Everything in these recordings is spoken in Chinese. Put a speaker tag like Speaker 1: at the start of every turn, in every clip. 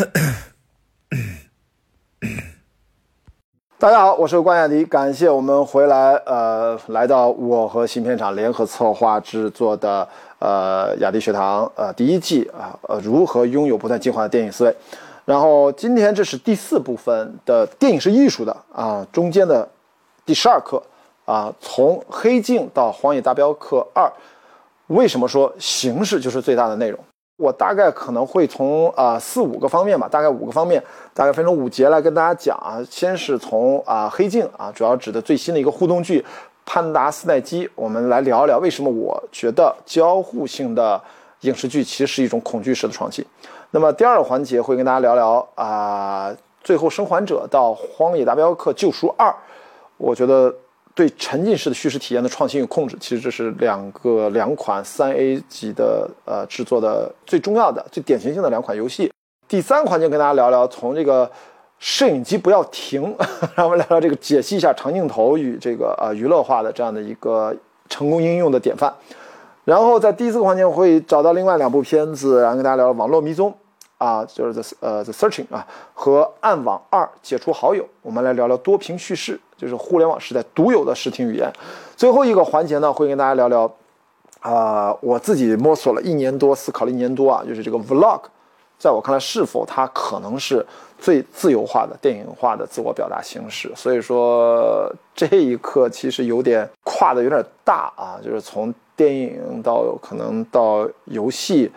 Speaker 1: 大家好，我是关雅迪，感谢我们回来，呃，来到我和新片场联合策划制作的呃雅迪学堂呃第一季啊呃如何拥有不断进化的电影思维。然后今天这是第四部分的电影是艺术的啊，中间的第十二课啊，从黑镜到荒野大镖客二，为什么说形式就是最大的内容？我大概可能会从啊四五个方面吧，大概五个方面，大概分成五节来跟大家讲啊。先是从啊黑镜啊，主要指的最新的一个互动剧《潘达斯奈基》，我们来聊一聊为什么我觉得交互性的影视剧其实是一种恐惧式的创新。那么第二个环节会跟大家聊聊啊，最后生还者到荒野大镖客救赎二，我觉得。对沉浸式的叙事体验的创新与控制，其实这是两个两款三 A 级的呃制作的最重要的、最典型性的两款游戏。第三环节跟大家聊聊，从这个摄影机不要停，让我们聊聊这个解析一下长镜头与这个呃娱乐化的这样的一个成功应用的典范。然后在第四个环节我会找到另外两部片子，然后跟大家聊聊网络迷踪啊，就是 The 呃 The Searching 啊和暗网二解除好友，我们来聊聊多屏叙事。就是互联网时代独有的视听语言。最后一个环节呢，会跟大家聊聊，啊，我自己摸索了一年多，思考了一年多啊，就是这个 vlog，在我看来，是否它可能是最自由化的电影化的自我表达形式？所以说这一刻其实有点跨的有点大啊，就是从电影到可能到游戏。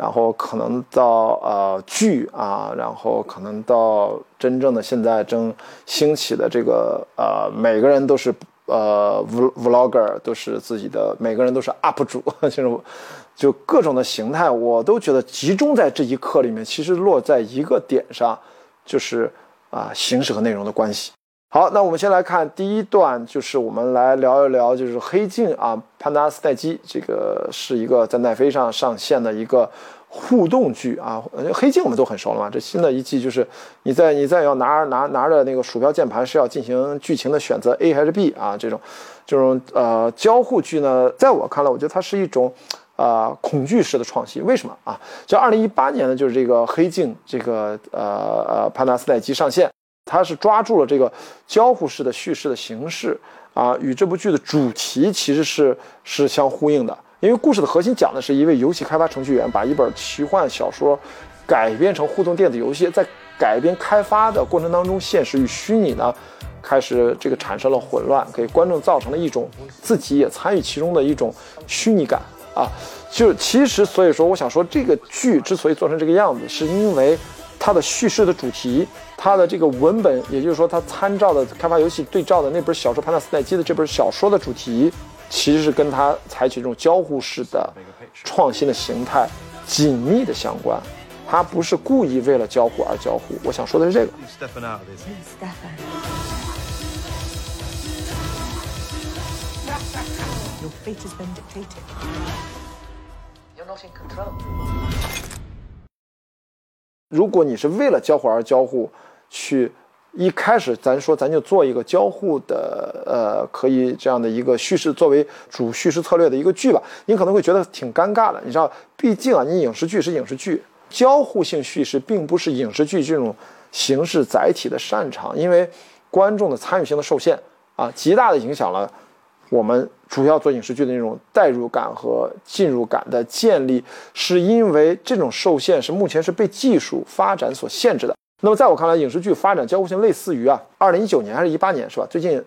Speaker 1: 然后可能到呃剧啊，然后可能到真正的现在正兴起的这个呃，每个人都是呃 vlogger，都是自己的，每个人都是 up 主，就是就各种的形态，我都觉得集中在这一刻里面，其实落在一个点上，就是啊形式和内容的关系。好，那我们先来看第一段，就是我们来聊一聊，就是《黑镜》啊，《潘达斯奈基》这个是一个在奈飞上上线的一个互动剧啊，《黑镜》我们都很熟了嘛。这新的一季就是你在你在要拿拿拿着那个鼠标键盘是要进行剧情的选择 A 还是 B 啊？这种这种呃交互剧呢，在我看来，我觉得它是一种呃恐惧式的创新。为什么啊？就二零一八年呢，就是这个《黑镜》这个呃呃《潘达斯奈基》上线。它是抓住了这个交互式的叙事的形式啊，与这部剧的主题其实是是相呼应的。因为故事的核心讲的是一位游戏开发程序员把一本奇幻小说改编成互动电子游戏，在改编开发的过程当中，现实与虚拟呢开始这个产生了混乱，给观众造成了一种自己也参与其中的一种虚拟感啊。就其实所以说，我想说这个剧之所以做成这个样子，是因为。它的叙事的主题，它的这个文本，也就是说，它参照的开发游戏对照的那本小说《潘达斯奈基》的这本小说的主题，其实是跟它采取这种交互式的创新的形态紧密的相关。它不是故意为了交互而交互。我想说的是这个。如果你是为了交互而交互，去一开始咱说咱就做一个交互的，呃，可以这样的一个叙事作为主叙事策略的一个剧吧，你可能会觉得挺尴尬的。你知道，毕竟啊，你影视剧是影视剧，交互性叙事并不是影视剧这种形式载体的擅长，因为观众的参与性的受限啊，极大的影响了。我们主要做影视剧的那种代入感和进入感的建立，是因为这种受限是目前是被技术发展所限制的。那么在我看来，影视剧发展交互性类似于啊，二零一九年还是一八年是吧？最近，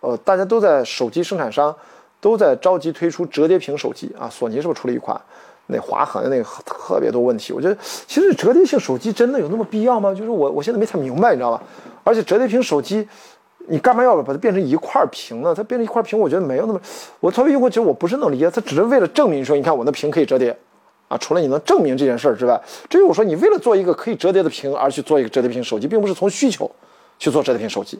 Speaker 1: 呃，大家都在手机生产商都在着急推出折叠屏手机啊。索尼是不是出了一款？那划痕那个特别多问题。我觉得其实折叠性手机真的有那么必要吗？就是我我现在没太明白，你知道吧？而且折叠屏手机。你干嘛要把它变成一块屏呢？它变成一块屏，我觉得没有那么。我作为用户，其实我不是那么理解。它只是为了证明说，你看我的屏可以折叠，啊，除了你能证明这件事儿之外，至于我说你为了做一个可以折叠的屏而去做一个折叠屏手机，并不是从需求去做折叠屏手机。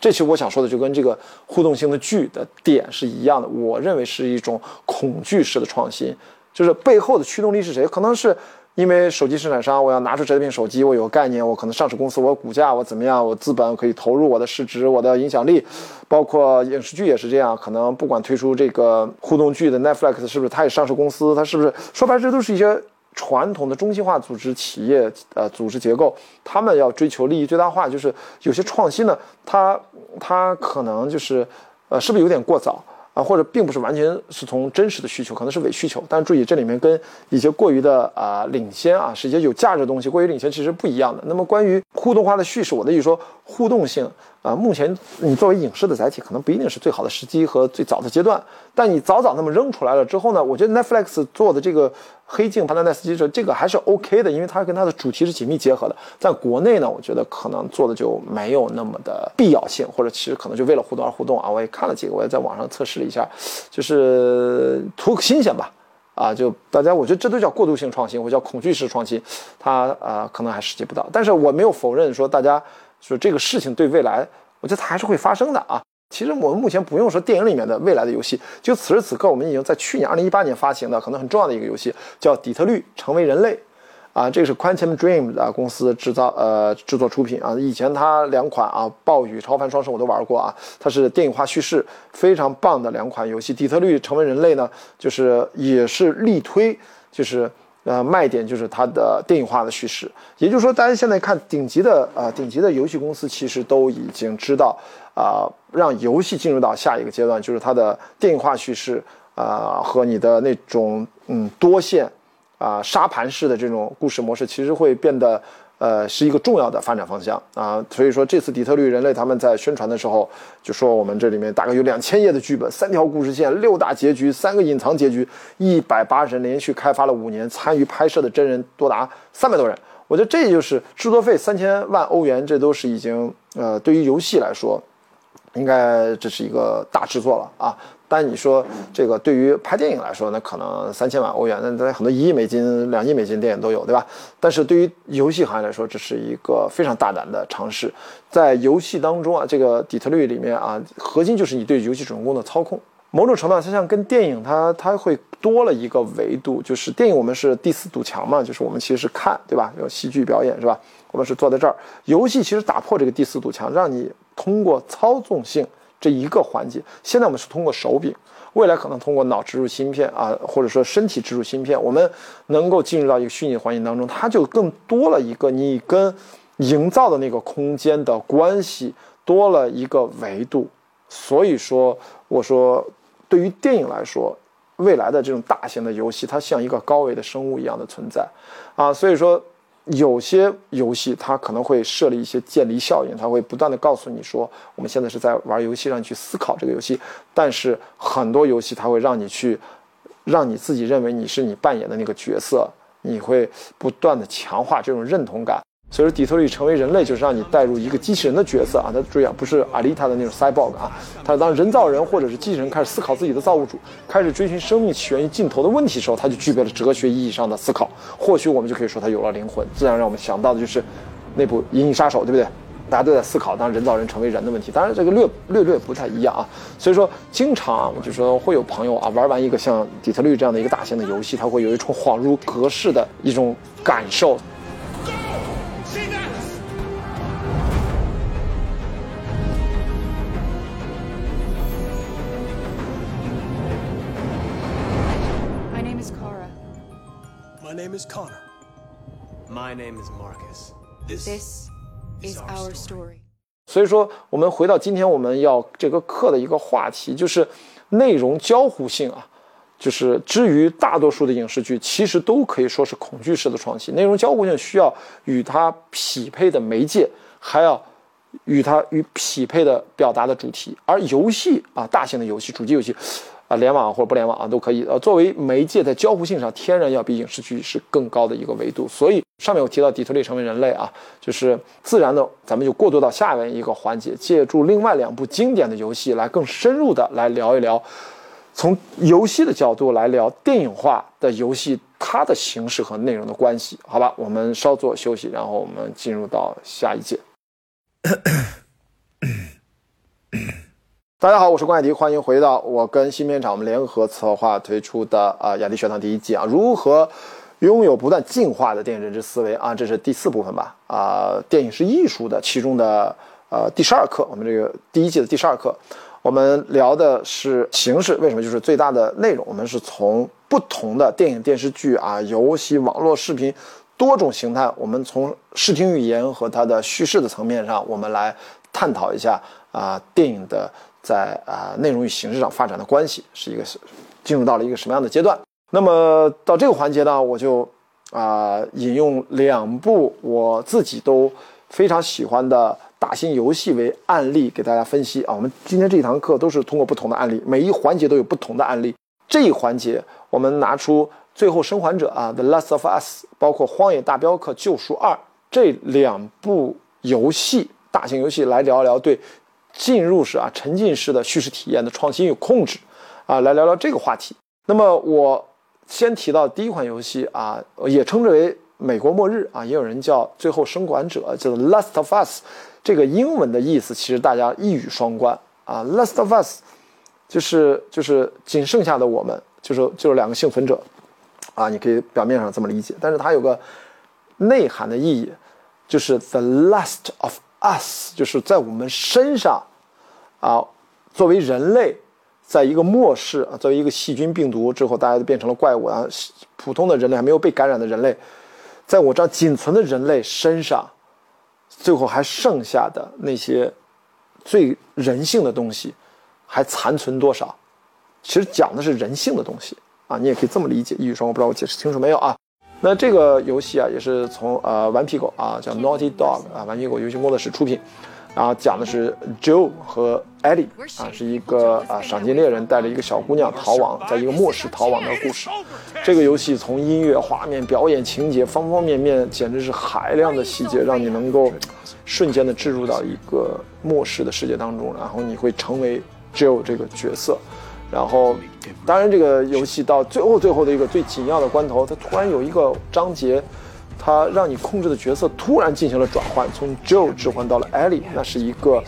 Speaker 1: 这其实我想说的就跟这个互动性的剧的点是一样的。我认为是一种恐惧式的创新，就是背后的驱动力是谁？可能是。因为手机生产商，我要拿出折叠屏手机，我有概念，我可能上市公司，我股价我怎么样，我资本可以投入，我的市值，我的影响力，包括影视剧也是这样，可能不管推出这个互动剧的 Netflix 是不是，它也上市公司，它是不是说白了这都是一些传统的中心化组织企业呃组织结构，他们要追求利益最大化，就是有些创新呢，它它可能就是呃是不是有点过早？啊，或者并不是完全是从真实的需求，可能是伪需求。但是注意，这里面跟一些过于的啊领先啊，是一些有价值的东西，过于领先其实不一样的。那么关于互动化的叙事，我的意思说，互动性啊，目前你作为影视的载体，可能不一定是最好的时机和最早的阶段。但你早早那么扔出来了之后呢，我觉得 Netflix 做的这个。黑镜、帕纳奈斯基这这个还是 OK 的，因为它跟它的主题是紧密结合的。在国内呢，我觉得可能做的就没有那么的必要性，或者其实可能就为了互动而互动啊。我也看了几个，我也在网上测试了一下，就是图个新鲜吧。啊，就大家，我觉得这都叫过渡性创新，或叫恐惧式创新，它啊可能还实际不到。但是我没有否认说大家说这个事情对未来，我觉得它还是会发生的啊。其实我们目前不用说电影里面的未来的游戏，就此时此刻，我们已经在去年二零一八年发行的可能很重要的一个游戏，叫《底特律：成为人类》，啊，这个是 Quantum Dream 啊公司制造呃制作出品啊。以前它两款啊《暴雨》《超凡双生》我都玩过啊，它是电影化叙事，非常棒的两款游戏。《底特律：成为人类》呢，就是也是力推，就是呃卖点就是它的电影化的叙事。也就是说，大家现在看顶级的啊顶级的游戏公司，其实都已经知道。啊，让游戏进入到下一个阶段，就是它的电影化叙事啊，和你的那种嗯多线啊沙盘式的这种故事模式，其实会变得呃是一个重要的发展方向啊。所以说，这次底特律人类他们在宣传的时候就说，我们这里面大概有两千页的剧本，三条故事线，六大结局，三个隐藏结局，一百八十人连续开发了五年，参与拍摄的真人多达三百多人。我觉得这就是制作费三千万欧元，这都是已经呃对于游戏来说。应该这是一个大制作了啊！但你说这个对于拍电影来说，那可能三千万欧元，那在很多一亿美金、两亿美金电影都有，对吧？但是对于游戏行业来说，这是一个非常大胆的尝试。在游戏当中啊，这个底特律里面啊，核心就是你对游戏主人公的操控。某种程度上，它像跟电影，它它会多了一个维度，就是电影我们是第四堵墙嘛，就是我们其实是看，对吧？有戏剧表演是吧？我们是坐在这儿。游戏其实打破这个第四堵墙，让你。通过操纵性这一个环节，现在我们是通过手柄，未来可能通过脑植入芯片啊，或者说身体植入芯片，我们能够进入到一个虚拟环境当中，它就更多了一个你跟营造的那个空间的关系，多了一个维度。所以说，我说对于电影来说，未来的这种大型的游戏，它像一个高维的生物一样的存在啊，所以说。有些游戏它可能会设立一些建立效应，它会不断的告诉你说，我们现在是在玩游戏，让你去思考这个游戏。但是很多游戏它会让你去，让你自己认为你是你扮演的那个角色，你会不断的强化这种认同感。所以说，底特律成为人类，就是让你带入一个机器人的角色啊。那注意啊，不是阿丽塔的那种 cyborg 啊。他当人造人或者是机器人开始思考自己的造物主，开始追寻生命起源于尽头的问题的时候，他就具备了哲学意义上的思考。或许我们就可以说他有了灵魂。自然让我们想到的就是那部《银翼杀手》，对不对？大家都在思考当人造人成为人的问题。当然，这个略略略不太一样啊。所以说，经常我就说会有朋友啊，玩完一个像底特律这样的一个大型的游戏，他会有一种恍如隔世的一种感受。
Speaker 2: Name is Connor. My name is Marcus. This is our story.
Speaker 1: 所以说，我们回到今天我们要这个课的一个话题，就是内容交互性啊，就是至于大多数的影视剧，其实都可以说是恐惧式的创新。内容交互性需要与它匹配的媒介，还要与它与匹配的表达的主题。而游戏啊，大型的游戏，主机游戏。啊，联网或者不联网啊，都可以。呃，作为媒介，在交互性上，天然要比影视剧是更高的一个维度。所以上面我提到底特律成为人类啊，就是自然的，咱们就过渡到下面一个环节，借助另外两部经典的游戏来更深入的来聊一聊，从游戏的角度来聊电影化的游戏它的形式和内容的关系。好吧，我们稍作休息，然后我们进入到下一节。大家好，我是关海迪，欢迎回到我跟新片厂我们联合策划推出的啊雅迪学堂第一季啊，如何拥有不断进化的电影认知思维啊，这是第四部分吧。啊，电影是艺术的其中的呃第十二课，我们这个第一季的第十二课，我们聊的是形式，为什么就是最大的内容，我们是从不同的电影、电视剧啊、游戏、网络视频多种形态，我们从视听语言和它的叙事的层面上，我们来探讨一下啊电影的在啊内容与形式上发展的关系是一个进入到了一个什么样的阶段。那么到这个环节呢，我就啊引用两部我自己都非常喜欢的打新游戏为案例给大家分析啊。我们今天这一堂课都是通过不同的案例，每一环节都有不同的案例。这一环节我们拿出《最后生还者》啊，《The Last of Us》，包括《荒野大镖客：救赎二》这两部游戏大型游戏来聊一聊对进入式啊沉浸式的叙事体验的创新与控制啊，来聊聊这个话题。那么我。先提到第一款游戏啊，也称之为《美国末日》啊，也有人叫《最后生还者》，叫做《Last of Us》。这个英文的意思其实大家一语双关啊，《Last of Us》就是就是仅剩下的我们，就是就是两个幸存者啊，你可以表面上这么理解，但是它有个内涵的意义，就是 The Last of Us，就是在我们身上啊，作为人类。在一个末世啊，作为一个细菌病毒之后，大家都变成了怪物啊。普通的人类还没有被感染的人类，在我这样仅存的人类身上，最后还剩下的那些最人性的东西，还残存多少？其实讲的是人性的东西啊，你也可以这么理解。一语双关，不知道我解释清楚没有啊？那这个游戏啊，也是从呃顽皮狗啊，叫 Naughty Dog 啊，顽皮狗游戏工作室出品。然后讲的是 Joe 和 Ellie 啊，是一个啊赏金猎人带着一个小姑娘逃亡，在一个末世逃亡的故事。这个游戏从音乐、画面、表演、情节方方面面，简直是海量的细节，让你能够瞬间的置入到一个末世的世界当中，然后你会成为 Joe 这个角色。然后，当然这个游戏到最后最后的一个最紧要的关头，它突然有一个章节，它让你控制的角色突然进行了转换，从 Joe 置换到了 Ellie，那是一个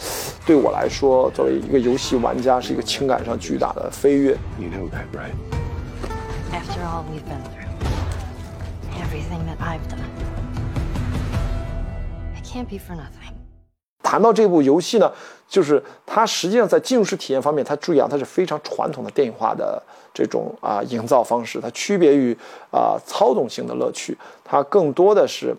Speaker 1: 对我来说作为一个游戏玩家是一个情感上巨大的飞跃。谈到这部游戏呢，就是它实际上在进入式体验方面，它注意啊，它是非常传统的电影化的这种啊营造方式，它区别于啊操纵性的乐趣，它更多的是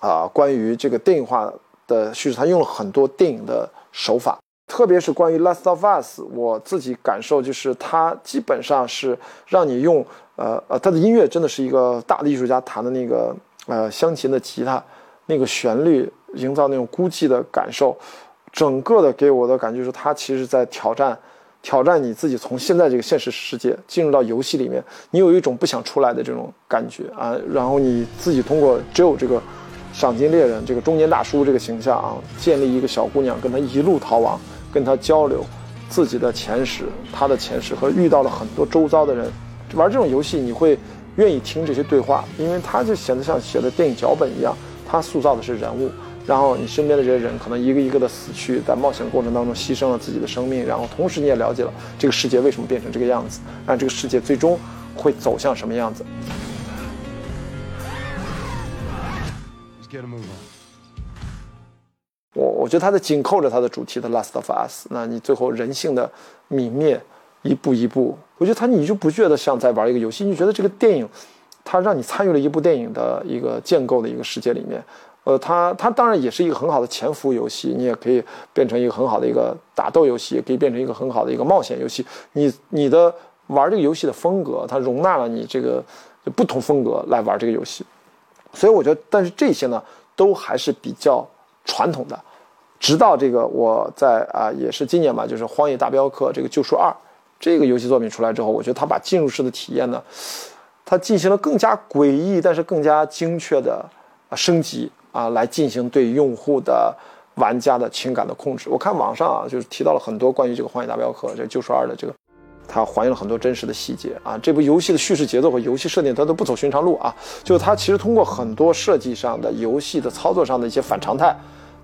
Speaker 1: 啊关于这个电影化的叙事，它用了很多电影的手法，特别是关于《Last of Us》，我自己感受就是它基本上是让你用呃呃，它的音乐真的是一个大的艺术家弹的那个呃湘琴的吉他那个旋律。营造那种孤寂的感受，整个的给我的感觉是，他其实在挑战，挑战你自己从现在这个现实世界进入到游戏里面，你有一种不想出来的这种感觉啊。然后你自己通过只有这个赏金猎人这个中年大叔这个形象啊，建立一个小姑娘跟他一路逃亡，跟他交流自己的前世，他的前世和遇到了很多周遭的人。玩这种游戏你会愿意听这些对话，因为他就显得像写的电影脚本一样，他塑造的是人物。然后你身边的这些人可能一个一个的死去，在冒险过程当中牺牲了自己的生命，然后同时你也了解了这个世界为什么变成这个样子，那这个世界最终会走向什么样子。我我觉得它的紧扣着它的主题的《Last of Us》，那你最后人性的泯灭，一步一步，我觉得它你就不觉得像在玩一个游戏，你觉得这个电影，它让你参与了一部电影的一个建构的一个世界里面。呃，它它当然也是一个很好的潜伏游戏，你也可以变成一个很好的一个打斗游戏，也可以变成一个很好的一个冒险游戏。你你的玩这个游戏的风格，它容纳了你这个不同风格来玩这个游戏。所以我觉得，但是这些呢，都还是比较传统的。直到这个我在啊，也是今年吧，就是《荒野大镖客》这个救赎二这个游戏作品出来之后，我觉得它把进入式的体验呢，它进行了更加诡异，但是更加精确的啊升级。啊，来进行对用户的玩家的情感的控制。我看网上啊，就是提到了很多关于这个《荒野大镖客》这《救赎二》的这个，它还原了很多真实的细节啊。这部游戏的叙事节奏和游戏设定，它都不走寻常路啊。就是它其实通过很多设计上的、游戏的操作上的一些反常态，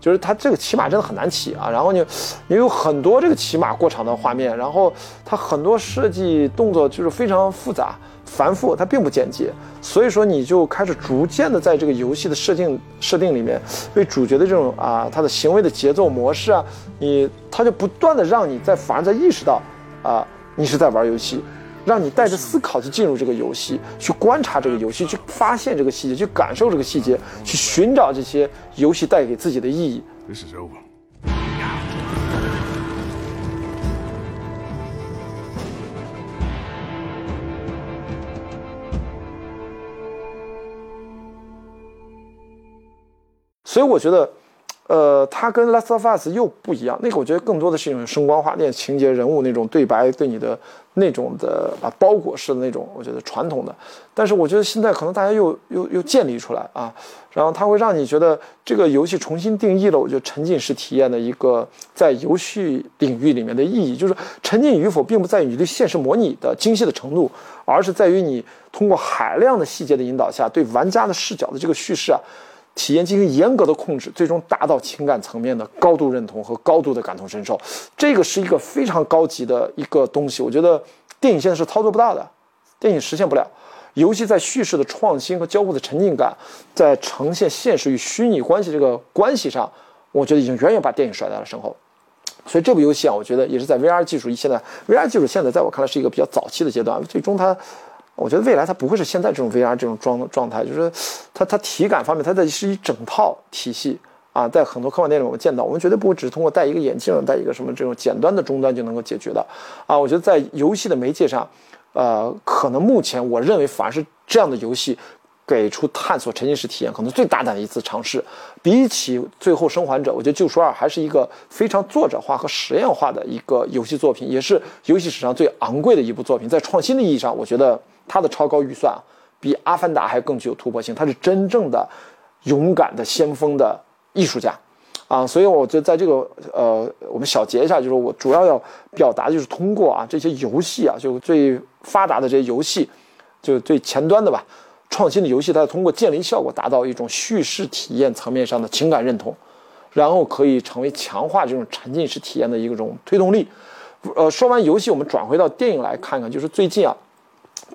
Speaker 1: 就是它这个骑马真的很难骑啊。然后你，也有很多这个骑马过场的画面，然后它很多设计动作就是非常复杂。繁复，它并不简洁，所以说你就开始逐渐的在这个游戏的设定设定里面，为主角的这种啊，他的行为的节奏模式啊，你他就不断的让你在反而在意识到啊，你是在玩游戏，让你带着思考去进入这个游戏，去观察这个游戏，去发现这个细节，去感受这个细节，去寻找这些游戏带给自己的意义。
Speaker 3: This is over.
Speaker 1: 所以我觉得，呃，它跟《Last of Us》又不一样。那个我觉得更多的是一种声光化，那情节、人物那种对白对你的那种的啊包裹式的那种，我觉得传统的。但是我觉得现在可能大家又又又建立出来啊，然后它会让你觉得这个游戏重新定义了，我觉得沉浸式体验的一个在游戏领域里面的意义，就是沉浸与否并不在于你对现实模拟的精细的程度，而是在于你通过海量的细节的引导下，对玩家的视角的这个叙事啊。体验进行严格的控制，最终达到情感层面的高度认同和高度的感同身受，这个是一个非常高级的一个东西。我觉得电影现在是操作不到的，电影实现不了。游戏在叙事的创新和交互的沉浸感，在呈现现实与虚拟关系这个关系上，我觉得已经远远把电影甩在了身后。所以这部游戏啊，我觉得也是在 VR 技术现在 VR 技术现在在我看来是一个比较早期的阶段，最终它。我觉得未来它不会是现在这种 VR 这种状状态，就是它它体感方面，它的是一整套体系啊，在很多科幻电影我们见到，我们绝对不会只是通过戴一个眼镜、戴一个什么这种简单的终端就能够解决的啊。我觉得在游戏的媒介上，呃，可能目前我认为反而是这样的游戏给出探索沉浸式体验可能最大胆的一次尝试。比起《最后生还者》，我觉得《救赎二》还是一个非常作者化和实验化的一个游戏作品，也是游戏史上最昂贵的一部作品。在创新的意义上，我觉得。它的超高预算啊比《阿凡达》还更具有突破性，它是真正的勇敢的先锋的艺术家啊！所以我觉得在这个呃，我们小结一下，就是我主要要表达就是通过啊这些游戏啊，就最发达的这些游戏，就最前端的吧，创新的游戏，它通过建立效果达到一种叙事体验层面上的情感认同，然后可以成为强化这种沉浸式体验的一种推动力。呃，说完游戏，我们转回到电影来看看，就是最近啊。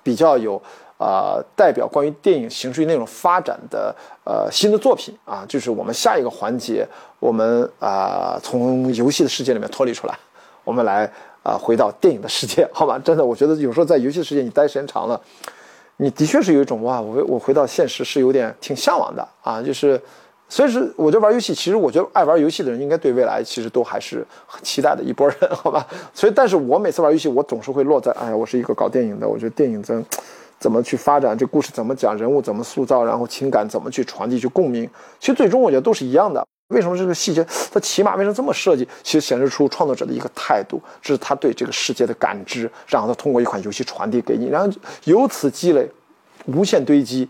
Speaker 1: 比较有呃代表关于电影形式与内容发展的呃新的作品啊，就是我们下一个环节，我们啊从游戏的世界里面脱离出来，我们来啊回到电影的世界，好吧？真的，我觉得有时候在游戏世界你待时间长了，你的确是有一种哇，我我回到现实是有点挺向往的啊，就是。所以是，我觉得玩游戏，其实我觉得爱玩游戏的人应该对未来其实都还是很期待的一波人，好吧？所以，但是我每次玩游戏，我总是会落在，哎呀，我是一个搞电影的，我觉得电影怎怎么去发展，这故事怎么讲，人物怎么塑造，然后情感怎么去传递，去共鸣，其实最终我觉得都是一样的。为什么这个细节它起码为什么这么设计？其实显示出创作者的一个态度，这是他对这个世界的感知，然后他通过一款游戏传递给你，然后由此积累，无限堆积。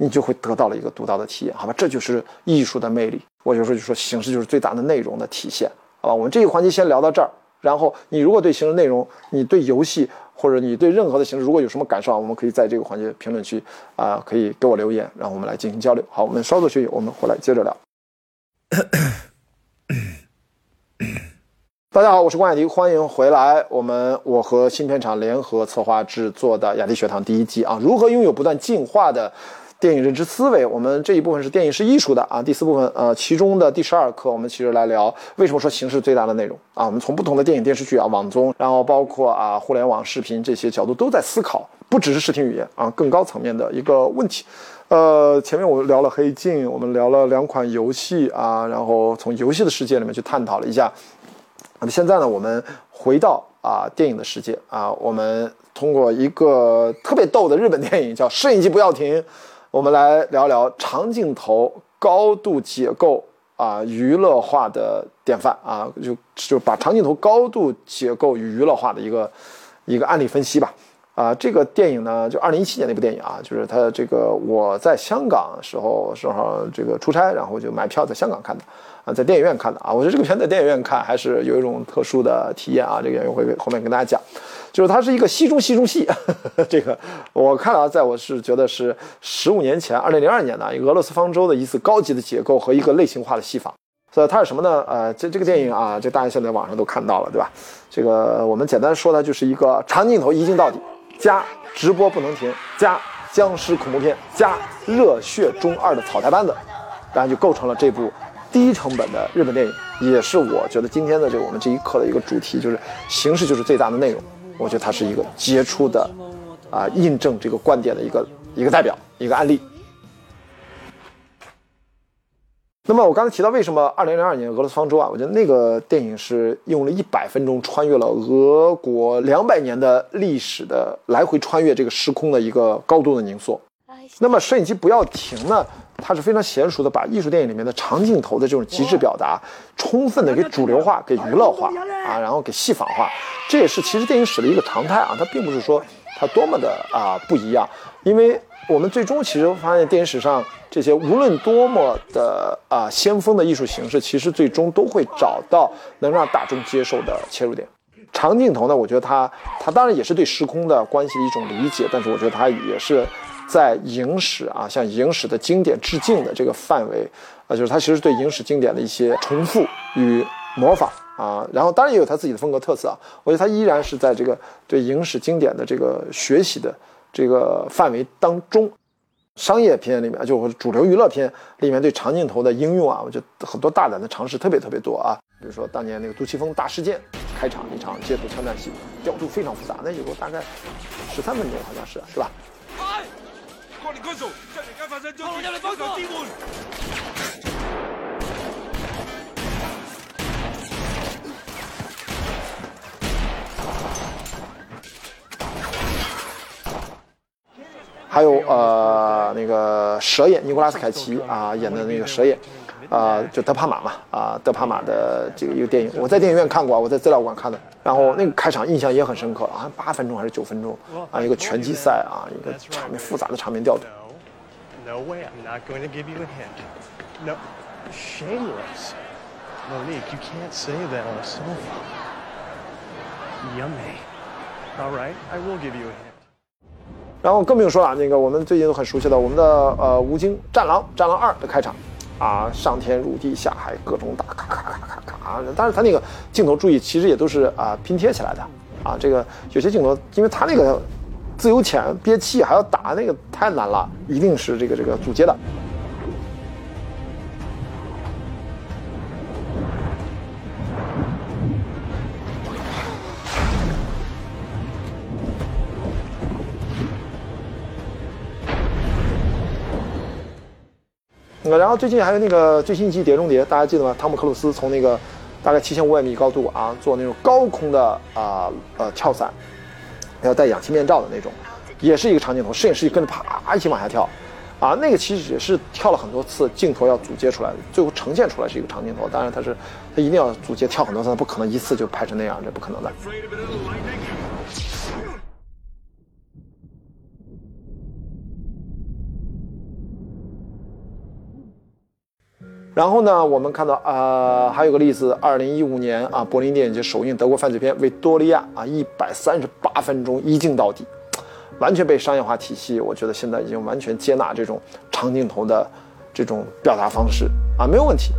Speaker 1: 你就会得到了一个独到的体验，好吧？这就是艺术的魅力。我有时候就说，形式就是最大的内容的体现，好吧？我们这一环节先聊到这儿。然后，你如果对形式内容，你对游戏或者你对任何的形式，如果有什么感受啊，我们可以在这个环节评论区啊，可以给我留言，然后我们来进行交流。好，我们稍作休息，我们回来接着聊。大家好，我是关雅迪，欢迎回来。我们我和新片厂联合策划制作的雅迪学堂第一季啊，如何拥有不断进化的。电影认知思维，我们这一部分是电影是艺术的啊。第四部分，呃，其中的第十二课，我们其实来聊为什么说形式最大的内容啊。我们从不同的电影、电视剧啊、网综，然后包括啊互联网视频这些角度都在思考，不只是视听语言啊，更高层面的一个问题。呃，前面我们聊了黑镜，我们聊了两款游戏啊，然后从游戏的世界里面去探讨了一下。那么现在呢，我们回到啊电影的世界啊，我们通过一个特别逗的日本电影叫《摄影机不要停》。我们来聊聊长镜头高度解构啊，娱乐化的典范啊，就就把长镜头高度解构与娱乐化的一个一个案例分析吧。啊，这个电影呢，就二零一七年那部电影啊，就是它这个我在香港时候正好这个出差，然后就买票在香港看的啊，在电影院看的啊。我觉得这个片在电影院看还是有一种特殊的体验啊。这个演员会后面跟大家讲。就是它是一个戏中戏中戏，这个我看了，在我是觉得是十五年前，二零零二年的俄罗斯方舟的一次高级的解构和一个类型化的戏法。所以它是什么呢？呃，这这个电影啊，这大家现在网上都看到了，对吧？这个我们简单说，它就是一个长镜头一镜到底，加直播不能停，加僵尸恐怖片，加热血中二的草台班子，当然就构成了这部低成本的日本电影，也是我觉得今天的这个我们这一课的一个主题，就是形式就是最大的内容。我觉得它是一个杰出的啊印证这个观点的一个一个代表一个案例。那么我刚才提到为什么二零零二年俄罗斯方舟啊，我觉得那个电影是用了一百分钟穿越了俄国两百年的历史的来回穿越这个时空的一个高度的凝缩。那么摄影机不要停呢，它是非常娴熟的把艺术电影里面的长镜头的这种极致表达，充分的给主流化、给娱乐化啊，然后给戏仿化，这也是其实电影史的一个常态啊。它并不是说它多么的啊不一样，因为我们最终其实发现电影史上这些无论多么的啊先锋的艺术形式，其实最终都会找到能让大众接受的切入点。长镜头呢，我觉得它它当然也是对时空的关系的一种理解，但是我觉得它也是。在影史啊，向影史的经典致敬的这个范围，啊，就是他其实对影史经典的一些重复与模仿啊，然后当然也有他自己的风格特色啊。我觉得他依然是在这个对影史经典的这个学习的这个范围当中。商业片里面，就主流娱乐片里面对长镜头的应用啊，我觉得很多大胆的尝试特别特别多啊。比如说当年那个杜琪峰大事件开场一场街头枪战戏，调度非常复杂，那有个大概十三分钟好像是，是吧？还有呃，那个蛇眼尼古拉斯凯奇啊演的那个蛇眼，啊，就德帕马嘛，啊，德帕马的这个一个电影，我在电影院看过，我在资料馆看的。然后那个开场印象也很深刻，好像八分钟还是九分钟啊，一个拳击赛啊，一个场面复杂的场面调度。No way, I'm not going to give you a hint. No, shameless. Monique, you can't say that on a sofa. Yummy. All right, I will give you a hint. 然后更不用说了，那个我们最近都很熟悉的我们的呃吴京《战狼》《战狼二》的开场，啊，上天入地下海，各种打，咔咔咔咔咔啊！但是他那个镜头注意，其实也都是啊拼贴起来的，啊，这个有些镜头，因为他那个。自由潜憋气还要打那个太难了，一定是这个这个组接的。然后最近还有那个最新一集《碟中谍》，大家记得吗？汤姆克鲁斯从那个大概七千五百米高度啊，做那种高空的啊呃跳伞。要戴氧气面罩的那种，也是一个长镜头，摄影师跟着啪一起往下跳，啊，那个其实也是跳了很多次，镜头要组接出来的，最后呈现出来是一个长镜头。当然，它是它一定要组接跳很多次，不可能一次就拍成那样，这不可能的。然后呢，我们看到啊，还有个例子，二零一五年啊，柏林电影节首映德国犯罪片《维多利亚》啊，一百三十八分钟一镜到底，完全被商业化体系，我觉得现在已经完全接纳这种长镜头的这种表达方式啊，没有问题。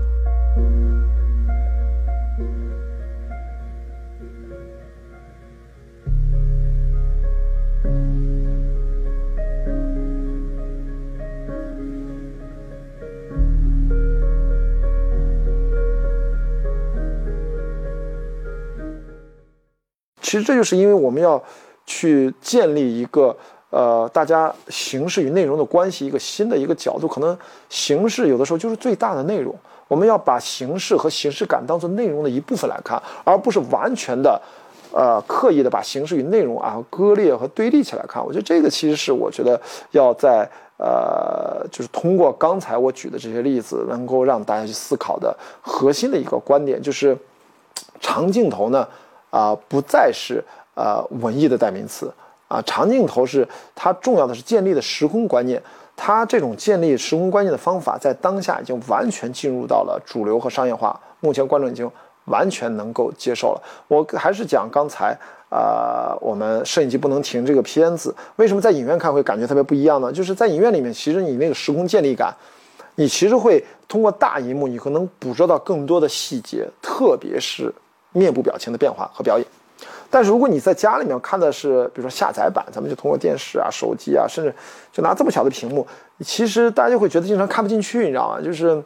Speaker 1: 其实这就是因为我们要去建立一个呃，大家形式与内容的关系，一个新的一个角度。可能形式有的时候就是最大的内容，我们要把形式和形式感当做内容的一部分来看，而不是完全的呃刻意的把形式与内容啊割裂和对立起来看。我觉得这个其实是我觉得要在呃，就是通过刚才我举的这些例子，能够让大家去思考的核心的一个观点，就是长镜头呢。啊，不再是呃文艺的代名词啊，长镜头是它重要的是建立的时空观念，它这种建立时空观念的方法，在当下已经完全进入到了主流和商业化，目前观众已经完全能够接受了。我还是讲刚才啊，我们摄影机不能停这个片子，为什么在影院看会感觉特别不一样呢？就是在影院里面，其实你那个时空建立感，你其实会通过大荧幕，你可能捕捉到更多的细节，特别是。面部表情的变化和表演，但是如果你在家里面看的是，比如说下载版，咱们就通过电视啊、手机啊，甚至就拿这么小的屏幕，其实大家就会觉得经常看不进去，你知道吗？就是，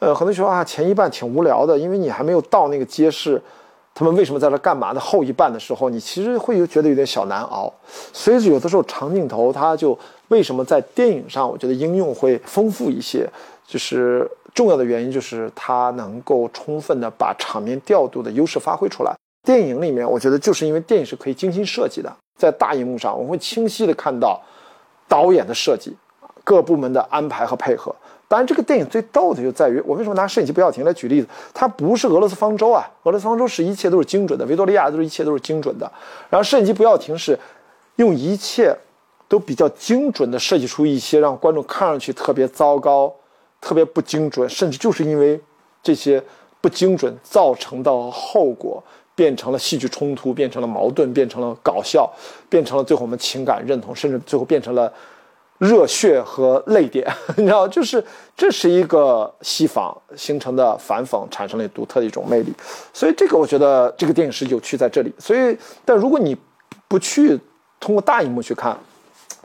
Speaker 1: 呃，很多时候啊，前一半挺无聊的，因为你还没有到那个揭示他们为什么在这干嘛的后一半的时候，你其实会有觉得有点小难熬。所以有的时候长镜头它就为什么在电影上，我觉得应用会丰富一些，就是重要的原因就是它能够充分的把场面调度的优势发挥出来。电影里面，我觉得就是因为电影是可以精心设计的，在大荧幕上我们会清晰的看到导演的设计，各部门的安排和配合。当然，这个电影最逗的就在于，我为什么拿摄影机不要停来举例子？它不是俄罗斯方舟啊，俄罗斯方舟是一切都是精准的，维多利亚都是一切都是精准的。然后摄影机不要停是用一切都比较精准的设计出一些让观众看上去特别糟糕、特别不精准，甚至就是因为这些不精准造成的后果，变成了戏剧冲突，变成了矛盾，变成了搞笑，变成了最后我们情感认同，甚至最后变成了。热血和泪点，你知道，就是这是一个戏仿形成的反讽，产生了独特的一种魅力。所以这个我觉得这个电影是有趣在这里。所以，但如果你不去通过大荧幕去看，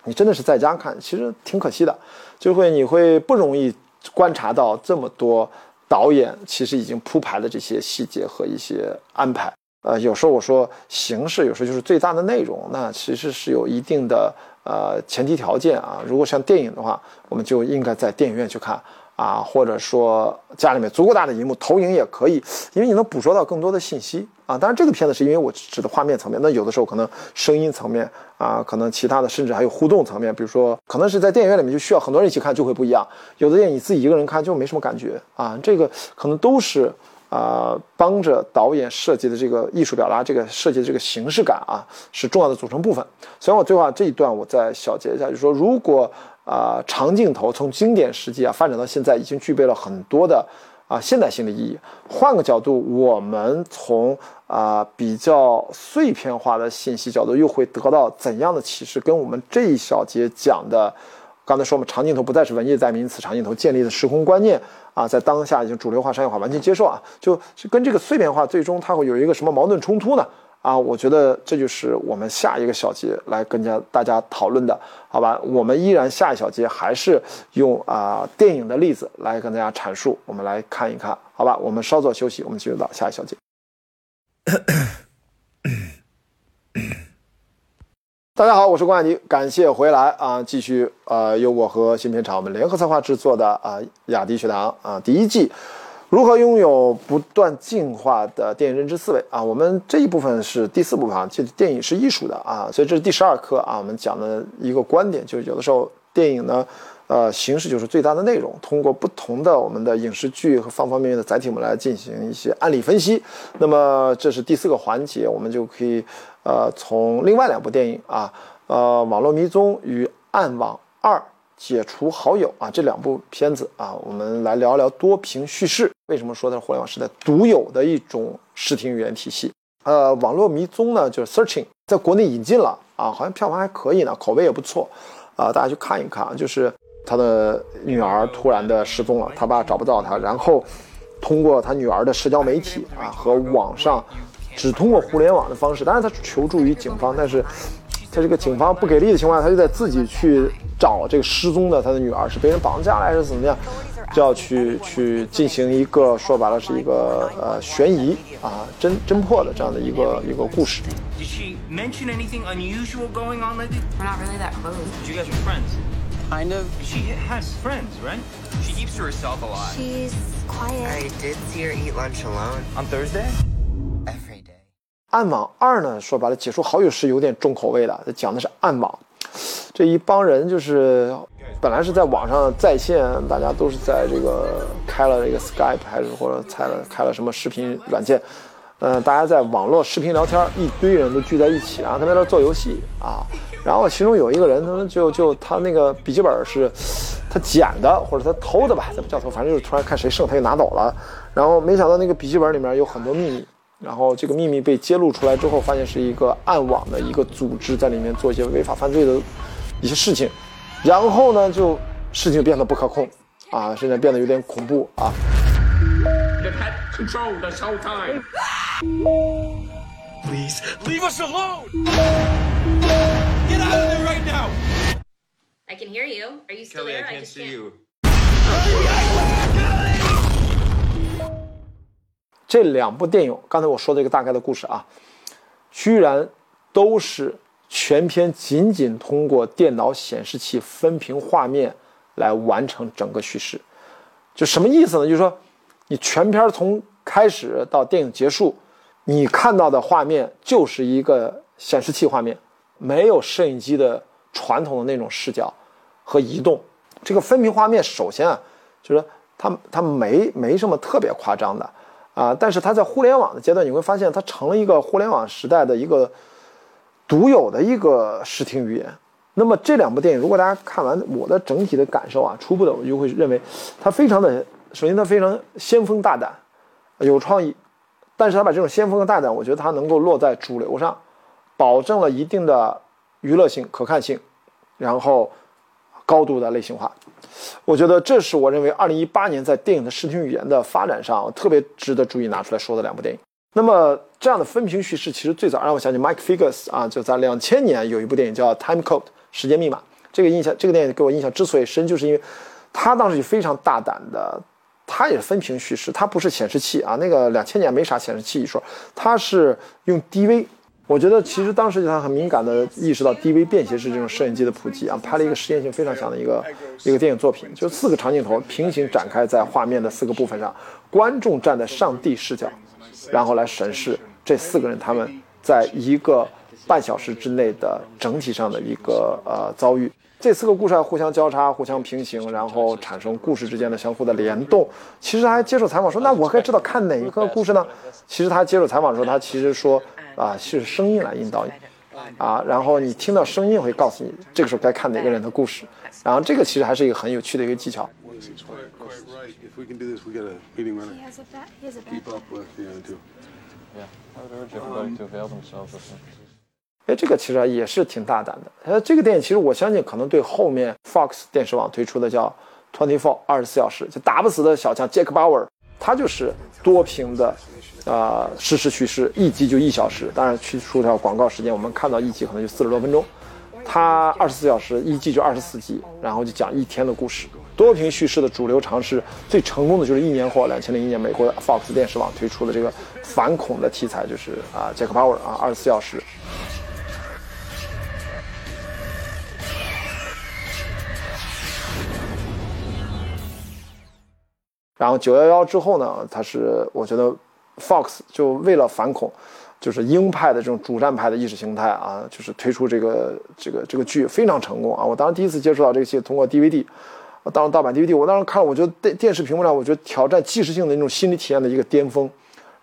Speaker 1: 你真的是在家看，其实挺可惜的，就会你会不容易观察到这么多导演其实已经铺排的这些细节和一些安排。呃，有时候我说形式，有时候就是最大的内容，那其实是有一定的。呃，前提条件啊，如果像电影的话，我们就应该在电影院去看啊，或者说家里面足够大的荧幕投影也可以，因为你能捕捉到更多的信息啊。当然，这个片子是因为我指的画面层面，那有的时候可能声音层面啊，可能其他的，甚至还有互动层面，比如说可能是在电影院里面就需要很多人一起看就会不一样，有的电影你自己一个人看就没什么感觉啊，这个可能都是。啊，帮着导演设计的这个艺术表达，这个设计的这个形式感啊，是重要的组成部分。所以，我最后这一段我再小结一下，就是说，如果啊长镜头从经典时期啊发展到现在，已经具备了很多的啊现代性的意义。换个角度，我们从啊比较碎片化的信息角度，又会得到怎样的启示？跟我们这一小节讲的，刚才说嘛，长镜头不再是文艺代名词，长镜头建立的时空观念。啊，在当下已经主流化、商业化，完全接受啊，就是跟这个碎片化，最终它会有一个什么矛盾冲突呢？啊，我觉得这就是我们下一个小节来跟家大家讨论的，好吧？我们依然下一小节还是用啊电影的例子来跟大家阐述，我们来看一看，好吧？我们稍作休息，我们进入到下一小节。大家好，我是关雅迪，感谢回来啊！继续呃，由我和新片厂我们联合策划制作的啊雅迪学堂啊第一季，如何拥有不断进化的电影认知思维啊？我们这一部分是第四部分啊，就电影是艺术的啊，所以这是第十二课啊。我们讲的一个观点就是，有的时候电影呢，呃，形式就是最大的内容。通过不同的我们的影视剧和方方面面的载体，我们来进行一些案例分析。那么这是第四个环节，我们就可以。呃，从另外两部电影啊，呃，《网络迷踪》与《暗网二：解除好友》啊，这两部片子啊，我们来聊聊多屏叙事。为什么说它是互联网时代独有的一种视听语言体系？呃，《网络迷踪》呢，就是 Searching，在国内引进了啊，好像票房还可以呢，口碑也不错啊，大家去看一看啊。就是他的女儿突然的失踪了，他爸找不到他，然后通过他女儿的社交媒体啊和网上。只通过互联网的方式，当然他求助于警方，但是在这个警方不给力的情况下，他就在自己去找这个失踪的他的女儿是被人绑架了还是怎么样，就要去去进行一个说白了是一个呃悬疑啊侦侦破的这样的一个一个故事。
Speaker 3: Did she mention anything unusual going on lately?
Speaker 4: We're not really that close.
Speaker 3: You guys are friends.
Speaker 4: Kind of.
Speaker 3: She has friends, right? She keeps to herself a lot.
Speaker 4: She's quiet.
Speaker 5: I did see her eat lunch alone.
Speaker 3: On Thursday?
Speaker 1: 暗网二呢，说白了，解说好友是有点重口味的。他讲的是暗网，这一帮人就是本来是在网上在线，大家都是在这个开了这个 Skype 还是或者开了开了什么视频软件，嗯，大家在网络视频聊天，一堆人都聚在一起，然后他在那做游戏啊。然后其中有一个人，他们就就他那个笔记本是他捡的或者他偷的吧，怎么叫偷，反正就是突然看谁剩，他就拿走了。然后没想到那个笔记本里面有很多秘密。然后这个秘密被揭露出来之后，发现是一个暗网的一个组织在里面做一些违法犯罪的一些事情，然后呢，就事情变得不可控啊，现在变得有点恐怖啊。
Speaker 2: Please leave us alone. Get out of there right now.
Speaker 6: I can hear you. Are you still
Speaker 3: Kelly,
Speaker 6: there?
Speaker 3: I can't
Speaker 6: just
Speaker 3: see you.
Speaker 1: 这两部电影，刚才我说的一个大概的故事啊，居然都是全片仅仅通过电脑显示器分屏画面来完成整个叙事。就什么意思呢？就是说，你全片从开始到电影结束，你看到的画面就是一个显示器画面，没有摄影机的传统的那种视角和移动。这个分屏画面，首先啊，就是它它没没什么特别夸张的啊，但是它在互联网的阶段，你会发现它成了一个互联网时代的一个独有的一个视听语言。那么这两部电影，如果大家看完，我的整体的感受啊，初步的我就会认为，它非常的，首先它非常先锋大胆，有创意，但是它把这种先锋和大胆，我觉得它能够落在主流上，保证了一定的娱乐性、可看性，然后高度的类型化。我觉得这是我认为二零一八年在电影的视听语言的发展上特别值得注意拿出来说的两部电影。那么这样的分屏叙事，其实最早让我想起 Mike Figgis 啊，就在两千年有一部电影叫《Time Code》时间密码。这个印象，这个电影给我印象之所以深，就是因为他当时就非常大胆的，他也是分屏叙事，他不是显示器啊，那个两千年没啥显示器一说，他是用 DV。我觉得其实当时他很敏感的意识到 DV 便携式这种摄影机的普及啊，拍了一个实验性非常强的一个一个电影作品，就四个长镜头平行展开在画面的四个部分上，观众站在上帝视角，然后来审视这四个人他们在一个半小时之内的整体上的一个呃遭遇。这四个故事还互相交叉、互相平行，然后产生故事之间的相互的联动。其实他还接受采访说：“那我该知道看哪一个故事呢？”其实他接受采访的时候，他其实说。啊，是声音来引导你，啊，然后你听到声音会告诉你这个时候该看哪个人的故事，然后这个其实还是一个很有趣的一个技巧。哎，这个其实也是挺大胆的。呃，这个电影其实我相信可能对后面 Fox 电视网推出的叫 Twenty Four 二十四小时就打不死的小强 Jack Bauer，它就是多屏的。啊，实时叙事一集就一小时，当然去除掉广告时间，我们看到一集可能就四十多分钟。它二十四小时一季就二十四集，然后就讲一天的故事。多屏叙事的主流尝试最成功的就是一年后，两千零一年美国的 Fox 电视网推出的这个反恐的题材，就是啊，Jack Bauer 啊，二十四小时。然后九幺幺之后呢，它是我觉得。Fox 就为了反恐，就是鹰派的这种主战派的意识形态啊，就是推出这个这个这个剧非常成功啊！我当时第一次接触到这个戏，通过 DVD，当时盗版 DVD，我当时看，我觉得电电视屏幕上，我觉得挑战即时性的那种心理体验的一个巅峰。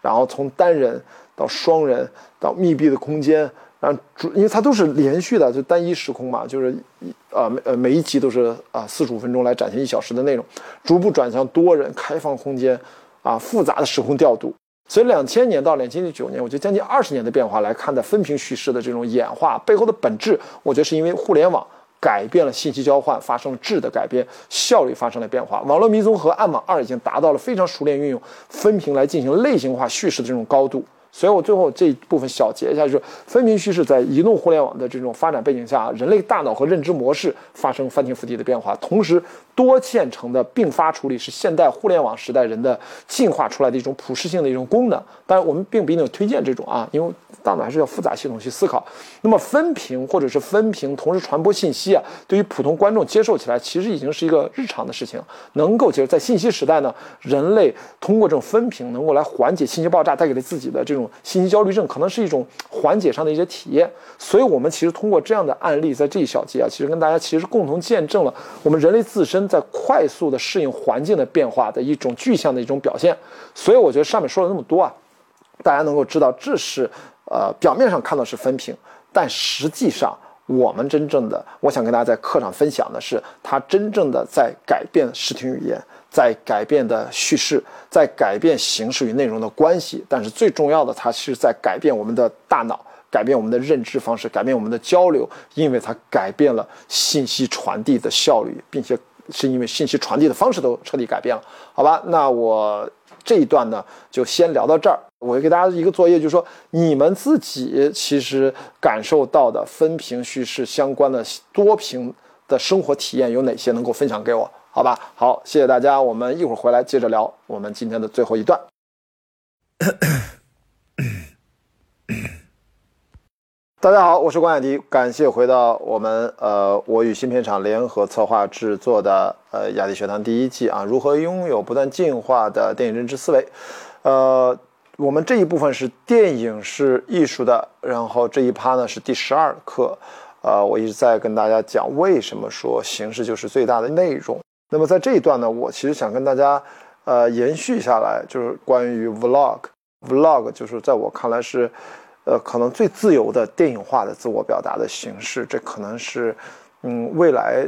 Speaker 1: 然后从单人到双人到密闭的空间，啊主因为它都是连续的，就单一时空嘛，就是一呃每呃每一集都是啊四十五分钟来展现一小时的内容，逐步转向多人开放空间啊复杂的时空调度。所以两千年到两千零九年，我觉得将近二十年的变化来看待分屏叙事的这种演化背后的本质，我觉得是因为互联网改变了信息交换，发生了质的改变，效率发生了变化。网络迷踪和暗网二已经达到了非常熟练运用分屏来进行类型化叙事的这种高度。所以我最后这一部分小结一下，就是分屏叙事在移动互联网的这种发展背景下，人类大脑和认知模式发生翻天覆地的变化，同时多线程的并发处理是现代互联网时代人的进化出来的一种普适性的一种功能。当然，我们并不一定推荐这种啊，因为大脑还是要复杂系统去思考。那么分屏或者是分屏同时传播信息啊，对于普通观众接受起来其实已经是一个日常的事情，能够接受。在信息时代呢，人类通过这种分屏能够来缓解信息爆炸带给了自己的这种。种信息焦虑症可能是一种缓解上的一些体验，所以我们其实通过这样的案例，在这一小节啊，其实跟大家其实共同见证了我们人类自身在快速的适应环境的变化的一种具象的一种表现。所以我觉得上面说了那么多啊，大家能够知道这是呃表面上看到是分屏，但实际上我们真正的我想跟大家在课上分享的是，它真正的在改变视听语言。在改变的叙事，在改变形式与内容的关系，但是最重要的，它是在改变我们的大脑，改变我们的认知方式，改变我们的交流，因为它改变了信息传递的效率，并且是因为信息传递的方式都彻底改变了。好吧，那我这一段呢就先聊到这儿。我给大家一个作业，就是说你们自己其实感受到的分屏叙事相关的多屏的生活体验有哪些，能够分享给我？好吧，好，谢谢大家，我们一会儿回来接着聊我们今天的最后一段。大家好，我是关雅迪，感谢回到我们呃我与新片厂联合策划制作的呃雅迪学堂第一季啊，如何拥有不断进化的电影认知思维？呃，我们这一部分是电影是艺术的，然后这一趴呢是第十二课，呃，我一直在跟大家讲为什么说形式就是最大的内容。那么在这一段呢，我其实想跟大家呃延续下来，就是关于 vlog，vlog 就是在我看来是。呃，可能最自由的电影化的自我表达的形式，这可能是，嗯，未来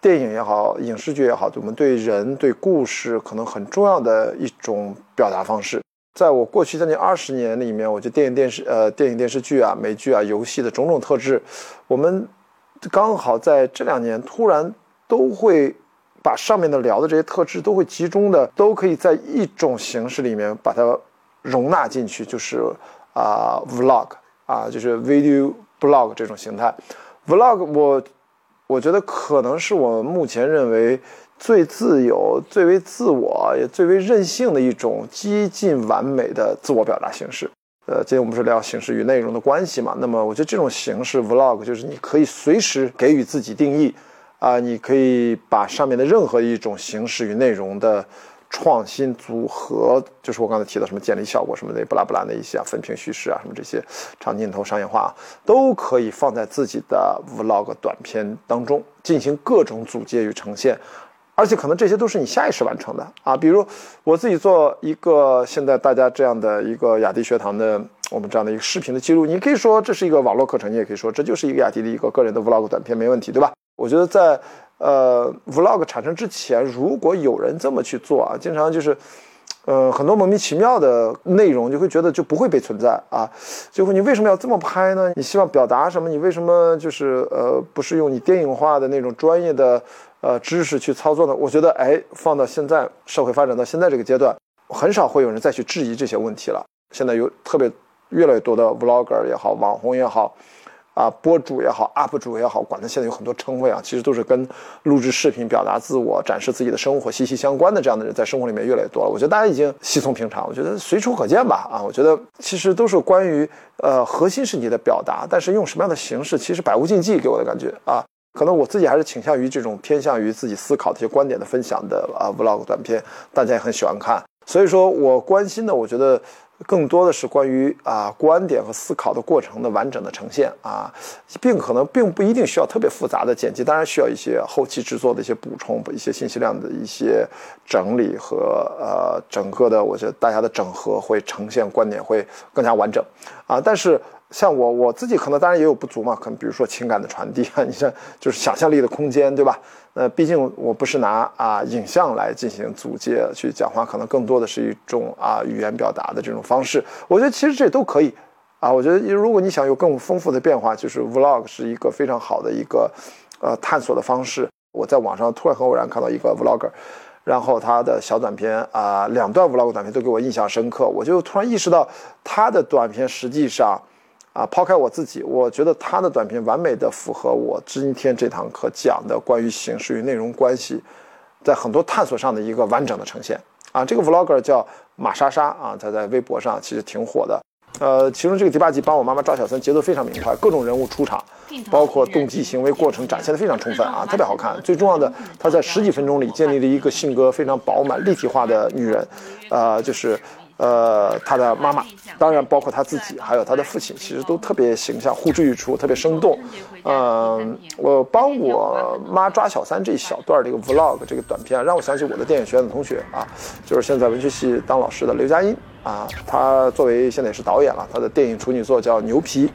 Speaker 1: 电影也好，影视剧也好，我们对人、对故事可能很重要的一种表达方式。在我过去将近二十年里面，我觉得电影、电视、呃，电影、电视剧啊、美剧啊、游戏的种种特质，我们刚好在这两年突然都会把上面的聊的这些特质都会集中的，都可以在一种形式里面把它容纳进去，就是。啊，vlog 啊，就是 video blog 这种形态，vlog 我我觉得可能是我目前认为最自由、最为自我也最为任性的一种接近完美的自我表达形式。呃，今天我们是聊形式与内容的关系嘛？那么我觉得这种形式 vlog 就是你可以随时给予自己定义啊，你可以把上面的任何一种形式与内容的。创新组合就是我刚才提到什么建立效果什么的，不拉不拉的一些啊，分屏叙事啊，什么这些长镜头商业化都可以放在自己的 vlog 短片当中进行各种组接与呈现，而且可能这些都是你下意识完成的啊。比如我自己做一个现在大家这样的一个雅迪学堂的我们这样的一个视频的记录，你可以说这是一个网络课程，你也可以说这就是一个雅迪的一个个人的 vlog 短片，没问题，对吧？我觉得在。呃，vlog 产生之前，如果有人这么去做啊，经常就是，呃，很多莫名其妙的内容，就会觉得就不会被存在啊。最后你为什么要这么拍呢？你希望表达什么？你为什么就是呃，不是用你电影化的那种专业的呃知识去操作呢？我觉得，哎，放到现在社会发展到现在这个阶段，很少会有人再去质疑这些问题了。现在有特别越来越多的 vlogger 也好，网红也好。啊，博主也好，UP 主也好，管他现在有很多称谓啊，其实都是跟录制视频、表达自我、展示自己的生活息息相关的这样的人，在生活里面越来越多了。我觉得大家已经稀松平常，我觉得随处可见吧。啊，我觉得其实都是关于，呃，核心是你的表达，但是用什么样的形式，其实百无禁忌，给我的感觉啊，可能我自己还是倾向于这种偏向于自己思考的一些观点的分享的啊 Vlog 短片，大家也很喜欢看。所以说我关心的，我觉得。更多的是关于啊观点和思考的过程的完整的呈现啊，并可能并不一定需要特别复杂的剪辑，当然需要一些后期制作的一些补充，一些信息量的一些整理和呃整个的，我觉得大家的整合会呈现观点会更加完整啊。但是像我我自己可能当然也有不足嘛，可能比如说情感的传递啊，你像就是想象力的空间，对吧？呃，毕竟我不是拿啊影像来进行组接去讲话，可能更多的是一种啊语言表达的这种方式。我觉得其实这都可以，啊，我觉得如果你想有更丰富的变化，就是 vlog 是一个非常好的一个呃探索的方式。我在网上突然很偶然看到一个 vlogger，然后他的小短片啊两段 vlog 短片都给我印象深刻，我就突然意识到他的短片实际上。啊，抛开我自己，我觉得他的短片完美的符合我今天这堂课讲的关于形式与内容关系，在很多探索上的一个完整的呈现。啊，这个 vlogger 叫马莎莎啊，她在微博上其实挺火的。呃，其中这个第八集帮我妈妈抓小三，节奏非常明快，各种人物出场，包括动机、行为、过程展现的非常充分啊，特别好看。最重要的，她在十几分钟里建立了一个性格非常饱满、立体化的女人，呃，就是。呃，他的妈妈，当然包括他自己，还有他的父亲，其实都特别形象，呼之欲出，特别生动。嗯，我帮我妈抓小三这一小段这个 vlog 这个短片，让我想起我的电影学院的同学啊，就是现在文学系当老师的刘佳音啊，他作为现在也是导演了，他的电影处女作叫《牛皮》，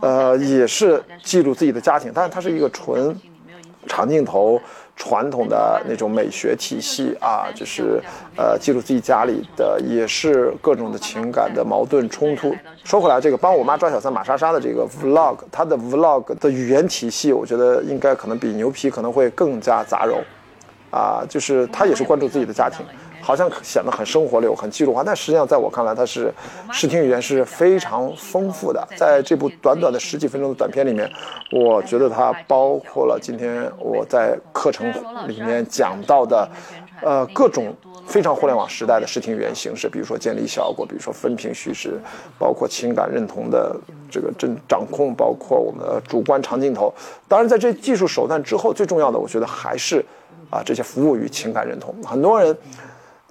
Speaker 1: 呃，也是记录自己的家庭，但是他是一个纯长镜头。传统的那种美学体系啊，就是呃记录自己家里的，也是各种的情感的矛盾冲突。说回来，这个帮我妈抓小三马莎莎的这个 vlog，它的 vlog 的语言体系，我觉得应该可能比牛皮可能会更加杂糅，啊，就是他也是关注自己的家庭。好像显得很生活流、很记录化，但实际上在我看来，它是视听语言是非常丰富的。在这部短短的十几分钟的短片里面，我觉得它包括了今天我在课程里面讲到的，呃，各种非常互联网时代的视听语言形式，比如说建立效果，比如说分屏叙事，包括情感认同的这个真掌控，包括我们的主观长镜头。当然，在这技术手段之后，最重要的，我觉得还是啊这些服务于情感认同。很多人。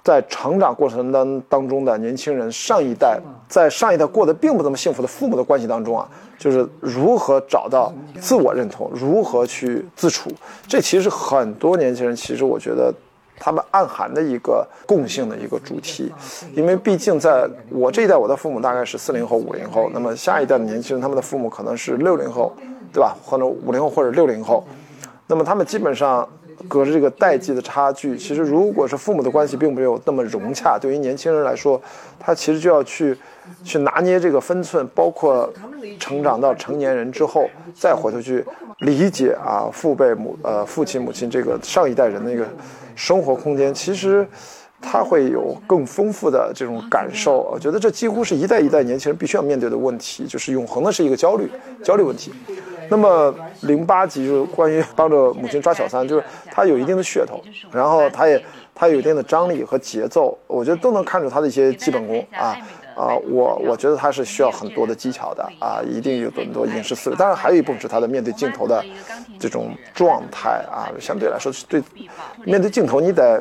Speaker 1: 在成长过程当当中的年轻人，上一代在上一代过得并不怎么幸福的父母的关系当中啊，就是如何找到自我认同，如何去自处，这其实很多年轻人其实我觉得他们暗含的一个共性的一个主题，因为毕竟在我这一代，我的父母大概是四零后、五零后，那么下一代的年轻人，他们的父母可能是六零后，对吧？或者五零后或者六零后，那么他们基本上。隔着这个代际的差距，其实如果是父母的关系并没有那么融洽，对于年轻人来说，他其实就要去去拿捏这个分寸，包括成长到成年人之后，再回头去理解啊父辈母呃父亲母亲这个上一代人的一个生活空间，其实他会有更丰富的这种感受。我觉得这几乎是一代一代年轻人必须要面对的问题，就是永恒的是一个焦虑焦虑问题。那么零八集就是关于帮着母亲抓小三，就是它有一定的噱头，然后它也它有一定的张力和节奏，我觉得都能看出它的一些基本功啊。啊，我我觉得他是需要很多的技巧的啊，一定有很多影视思维。当然，还有一部分是他的面对镜头的这种状态啊，相对来说是对面对镜头，你得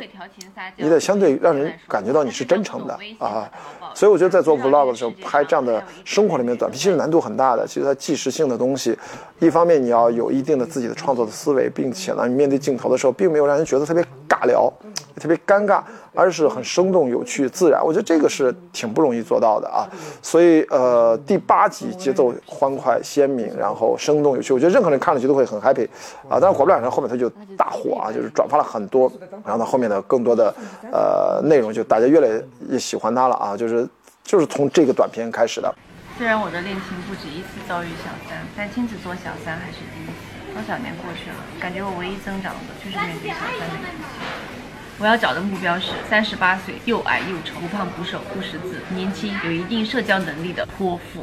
Speaker 1: 你得相对让人感觉到你是真诚的啊。所以我觉得在做 vlog 的时候拍这样的生活里面短片，其实难度很大的。其实它即时性的东西，一方面你要有一定的自己的创作的思维，并且呢，你面对镜头的时候，并没有让人觉得特别尬聊，特别尴尬。而是很生动、有趣、自然，我觉得这个是挺不容易做到的啊。所以，呃，第八集节奏欢快、鲜明，然后生动有趣，我觉得任何人看了去都会很 happy 啊。但是果不了然，后面他就大火啊，就是转发了很多，然后呢，后面的更多的呃内容就大家越来越喜欢他了啊。就是就是从这个短片开始的。
Speaker 7: 虽然我的恋情不止一次遭遇小三，但亲自做小三还是第一次。多少年过去了，感觉我唯一增长的就是面对小三的勇气。我要找的目标是三十八岁，又矮又丑，不胖不瘦，不识字，年轻，有一定社交能力的泼妇。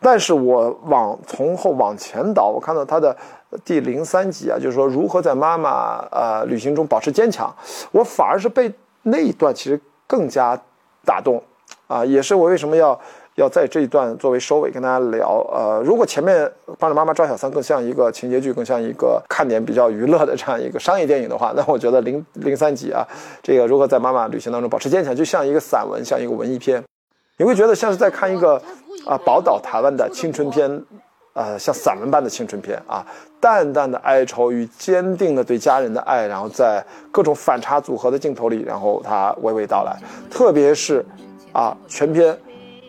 Speaker 1: 但是我往从后往前倒，我看到他的第零三集啊，就是说如何在妈妈呃旅行中保持坚强，我反而是被那一段其实更加打动，啊，也是我为什么要。要在这一段作为收尾跟大家聊，呃，如果前面帮着妈妈抓小三更像一个情节剧，更像一个看点比较娱乐的这样一个商业电影的话，那我觉得零零三集啊，这个如何在妈妈旅行当中保持坚强，就像一个散文，像一个文艺片，你会觉得像是在看一个啊宝岛台湾的青春片，呃，像散文般的青春片啊，淡淡的哀愁与坚定的对家人的爱，然后在各种反差组合的镜头里，然后它娓娓道来，特别是啊全片。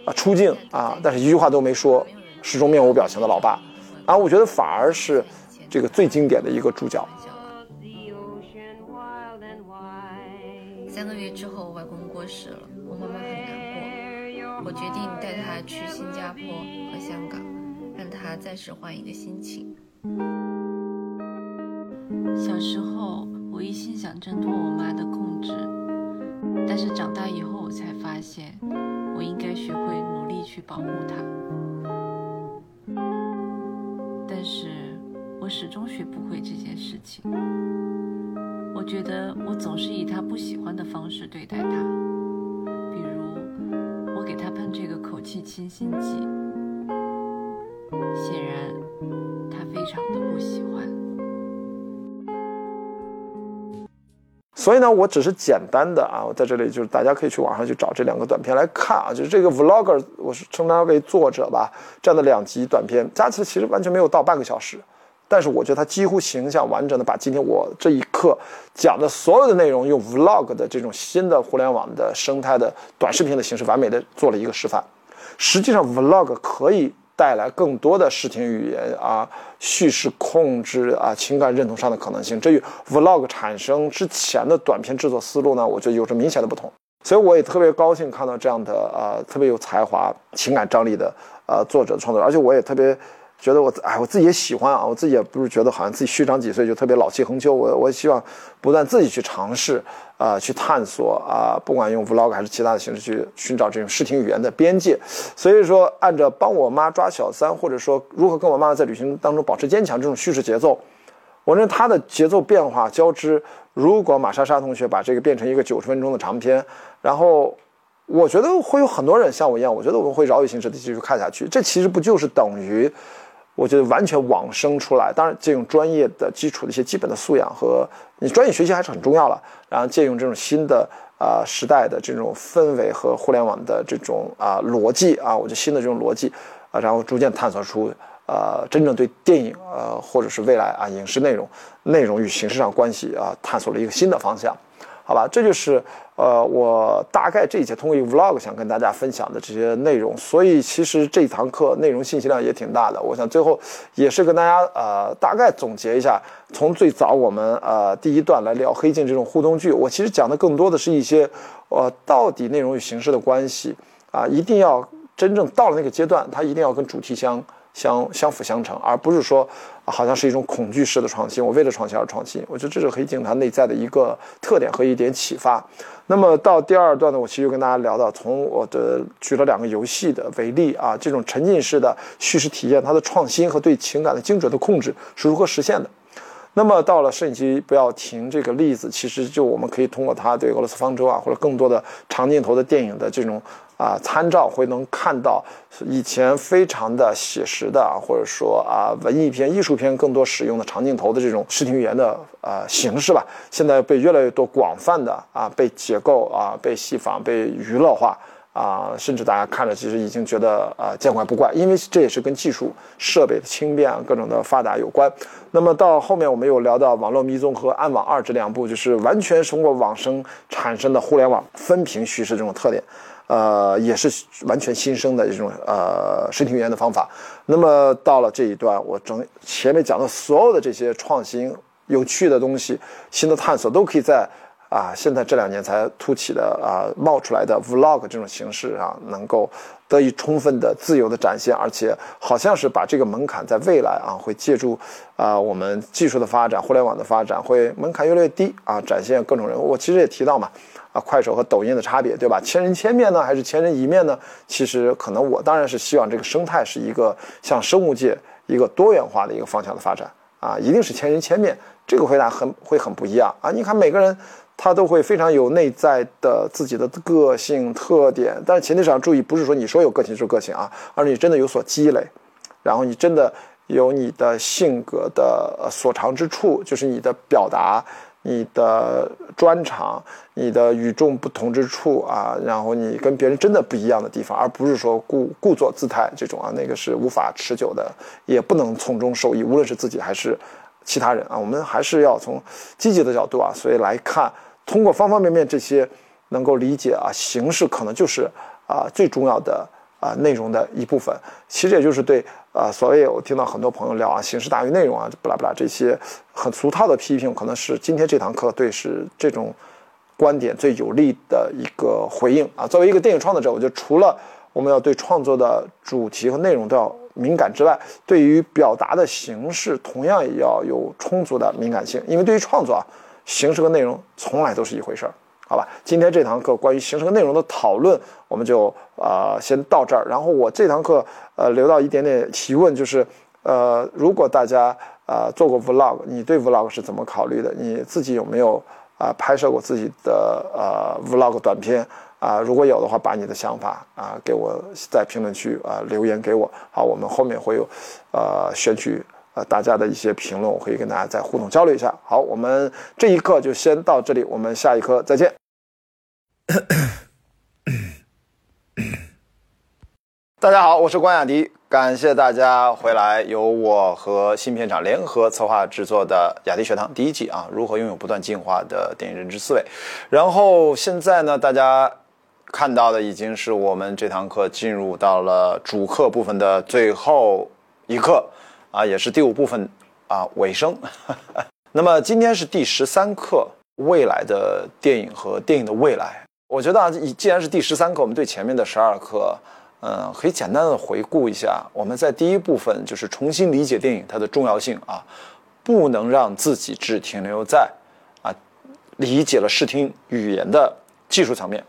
Speaker 1: 啊，出镜啊，但是一句话都没说，始终面无表情的老爸，啊，我觉得反而是这个最经典的一个主角。
Speaker 4: 三个月之后，外公过世了，我妈妈很难过。我决定带她去新加坡和香港，让她暂时换一个心情。
Speaker 7: 小时候，我一心想挣脱我妈的控制，但是长大以后，我才发现。我应该学会努力去保护他，但是我始终学不会这件事情。我觉得我总是以他不喜欢的方式对待他，比如我给他喷这个口气清新剂，显然他非常的不喜欢。
Speaker 1: 所以呢，我只是简单的啊，我在这里就是大家可以去网上去找这两个短片来看啊，就是这个 vlogger，我是称他为作者吧，这样的两集短片加起来其实完全没有到半个小时，但是我觉得他几乎形象完整的把今天我这一刻讲的所有的内容用 vlog 的这种新的互联网的生态的短视频的形式完美的做了一个示范。实际上 vlog 可以。带来更多的视听语言啊，叙事控制啊，情感认同上的可能性，这与 vlog 产生之前的短片制作思路呢，我觉得有着明显的不同。所以我也特别高兴看到这样的呃特别有才华、情感张力的呃作者创作，而且我也特别。觉得我哎，我自己也喜欢啊，我自己也不是觉得好像自己虚长几岁就特别老气横秋。我我希望不断自己去尝试啊，去探索啊，不管用 vlog 还是其他的形式去寻找这种视听语言的边界。所以说，按照帮我妈抓小三，或者说如何跟我妈妈在旅行当中保持坚强这种叙事节奏，我认为它的节奏变化交织，如果马莎莎同学把这个变成一个九十分钟的长篇，然后我觉得会有很多人像我一样，我觉得我们会饶有兴致的继续看下去。这其实不就是等于，我觉得完全往生出来。当然，借用专业的基础的一些基本的素养和你专业学习还是很重要了。然后借用这种新的啊、时代的这种氛围和互联网的这种啊、逻辑啊，我觉得新的这种逻辑啊，然后逐渐探索出呃真正对电影呃或者是未来啊影视内容内容与形式上关系啊探索了一个新的方向。好吧，这就是呃我大概这一节通过 vlog 想跟大家分享的这些内容。所以其实这一堂课内容信息量也挺大的。我想最后也是跟大家呃大概总结一下，从最早我们呃第一段来聊黑镜这种互动剧，我其实讲的更多的是一些呃到底内容与形式的关系啊，一定要真正到了那个阶段，它一定要跟主题相相相辅相成，而不是说、好像是一种恐惧式的创新。我为了创新而创新，我觉得这是黑镜它内在的一个特点和一点启发。那么到第二段呢，我其实跟大家聊到，从我的举了两个游戏的为例啊，这种沉浸式的叙事体验，它的创新和对情感的精准的控制是如何实现的。那么到了摄影机不要停这个例子，其实就我们可以通过它对俄罗斯方舟啊，或者更多的长镜头的电影的这种啊参照，会能看到以前非常的写实的，或者说啊文艺片、艺术片更多使用的长镜头的这种视听语言的呃形式吧，现在被越来越多广泛的啊被解构啊被戏仿、被娱乐化。啊，甚至大家看着其实已经觉得啊见怪不怪，因为这也是跟技术设备的轻便各种的发达有关。那么到后面我们又聊到《网络迷踪》和《暗网二》这两部，就是完全通过网生产生的互联网分屏叙事这种特点，呃，也是完全新生的一种呃身体语言的方法。那么到了这一段，我整前面讲的所有的这些创新、有趣的东西、新的探索，都可以在。啊，现在这两年才凸起的啊冒出来的 vlog 这种形式啊，能够得以充分的自由的展现，而且好像是把这个门槛在未来啊会借助啊我们技术的发展、互联网的发展，会门槛越来越低啊，展现各种人物。我其实也提到嘛，啊快手和抖音的差别，对吧？千人千面呢，还是千人一面呢？其实可能我当然是希望这个生态是一个像生物界一个多元化的一个方向的发展啊，一定是千人千面。这个回答很会很不一样啊！你看每个人。他都会非常有内在的自己的个性特点，但是前提是要注意，不是说你说有个性就是个性啊，而你真的有所积累，然后你真的有你的性格的所长之处，就是你的表达、你的专长、你的与众不同之处啊，然后你跟别人真的不一样的地方，而不是说故故作姿态这种啊，那个是无法持久的，也不能从中受益，无论是自己还是其他人啊，我们还是要从积极的角度啊，所以来看。通过方方面面这些，能够理解啊，形式可能就是啊最重要的啊内容的一部分。其实也就是对啊，所谓我听到很多朋友聊啊，形式大于内容啊，不拉不拉这些很俗套的批评，可能是今天这堂课对是这种观点最有力的一个回应啊。作为一个电影创作者，我觉得除了我们要对创作的主题和内容都要敏感之外，对于表达的形式同样也要有充足的敏感性，因为对于创作啊。形式和内容从来都是一回事儿，好吧？今天这堂课关于形式和内容的讨论，我们就呃先到这儿。然后我这堂课呃留到一点点提问，就是呃如果大家呃做过 vlog，你对 vlog 是怎么考虑的？你自己有没有啊、拍摄过自己的呃 vlog 短片啊、如果有的话，把你的想法啊、给我在评论区啊、留言给我。好，我们后面会有呃选取。呃，大家的一些评论，我可以跟大家再互动交流一下。好，我们这一课就先到这里，我们下一课再见。大家好，我是关雅迪，感谢大家回来，由我和新片场联合策划制作的雅迪学堂第一季啊，如何拥有不断进化的电影认知思维。然后现在呢，大家看到的已经是我们这堂课进入到了主课部分的最后一课。啊，也是第五部分啊尾声。那么今天是第十三课，未来的电影和电影的未来。我觉得啊，既然是第十三课，我们对前面的十二课，嗯，可以简单的回顾一下。我们在第一部分就是重新理解电影它的重要性啊，不能让自己只停留在啊理解了视听语言的技术层面，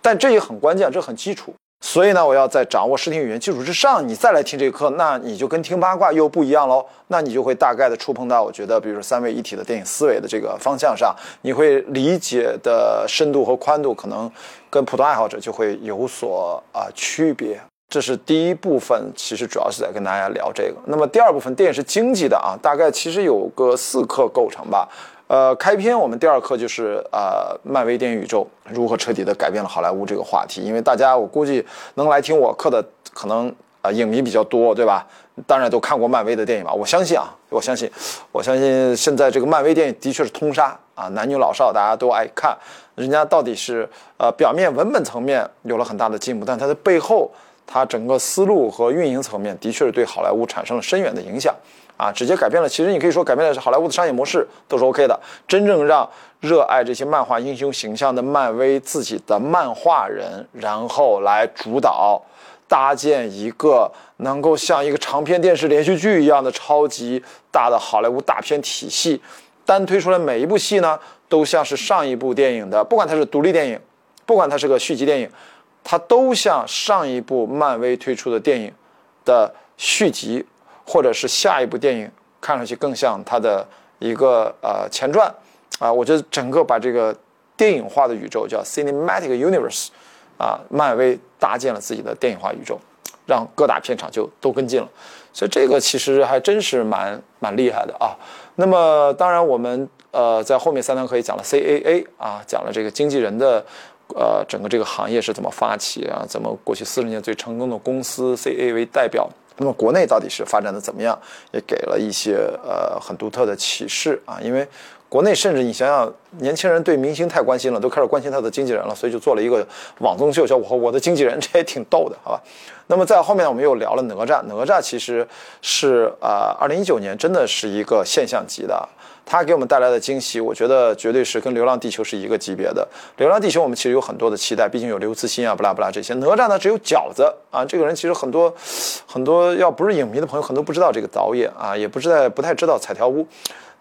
Speaker 1: 但这也很关键，这很基础。所以呢，我要在掌握视听语言基础之上，你再来听这个课，那你就跟听八卦又不一样喽。那你就会大概的触碰到，我觉得，比如说三位一体的电影思维的这个方向上，你会理解的深度和宽度，可能跟普通爱好者就会有所啊区别。这是第一部分，其实主要是在跟大家聊这个。那么第二部分，电影是经济的啊，大概其实有个四课构成吧。呃，开篇我们第二课就是呃，漫威电影宇宙如何彻底的改变了好莱坞这个话题。因为大家我估计能来听我课的可能啊影迷比较多，对吧？当然都看过漫威的电影吧。我相信啊，我相信，我相信现在这个漫威电影的确是通杀啊，男女老少大家都爱看。人家到底是呃表面文本层面有了很大的进步，但它的背后。它整个思路和运营层面的确是对好莱坞产生了深远的影响，啊，直接改变了。其实你可以说改变的是好莱坞的商业模式，都是 OK 的。真正让热爱这些漫画英雄形象的漫威自己的漫画人，然后来主导搭建一个能够像一个长篇电视连续剧一样的超级大的好莱坞大片体系，单推出来每一部戏呢，都像是上一部电影的，不管它是独立电影，不管它是个续集电影。它都像上一部漫威推出的电影的续集，或者是下一部电影，看上去更像它的一个呃前传，啊，我觉得整个把这个电影化的宇宙叫 Cinematic Universe，啊，漫威搭建了自己的电影化宇宙，让各大片场就都跟进了，所以这个其实还真是蛮蛮厉害的啊。那么当然我们呃在后面三堂课也讲了 CAA 啊，讲了这个经纪人的。呃，整个这个行业是怎么发起啊？怎么过去四十年最成功的公司 CA 为代表？那么国内到底是发展的怎么样？也给了一些呃很独特的启示啊。因为国内甚至你想想，年轻人对明星太关心了，都开始关心他的经纪人了，所以就做了一个网综秀，叫我和我的经纪人，这也挺逗的，好吧？那么在后面我们又聊了哪吒，哪吒其实是呃二零一九年真的是一个现象级的。它给我们带来的惊喜，我觉得绝对是跟《流浪地球》是一个级别的。《流浪地球》我们其实有很多的期待，毕竟有刘慈欣啊，不拉不拉这些。哪吒呢，只有饺子啊，这个人其实很多很多，要不是影迷的朋友，很多不知道这个导演啊，也不知道不太知道彩条屋。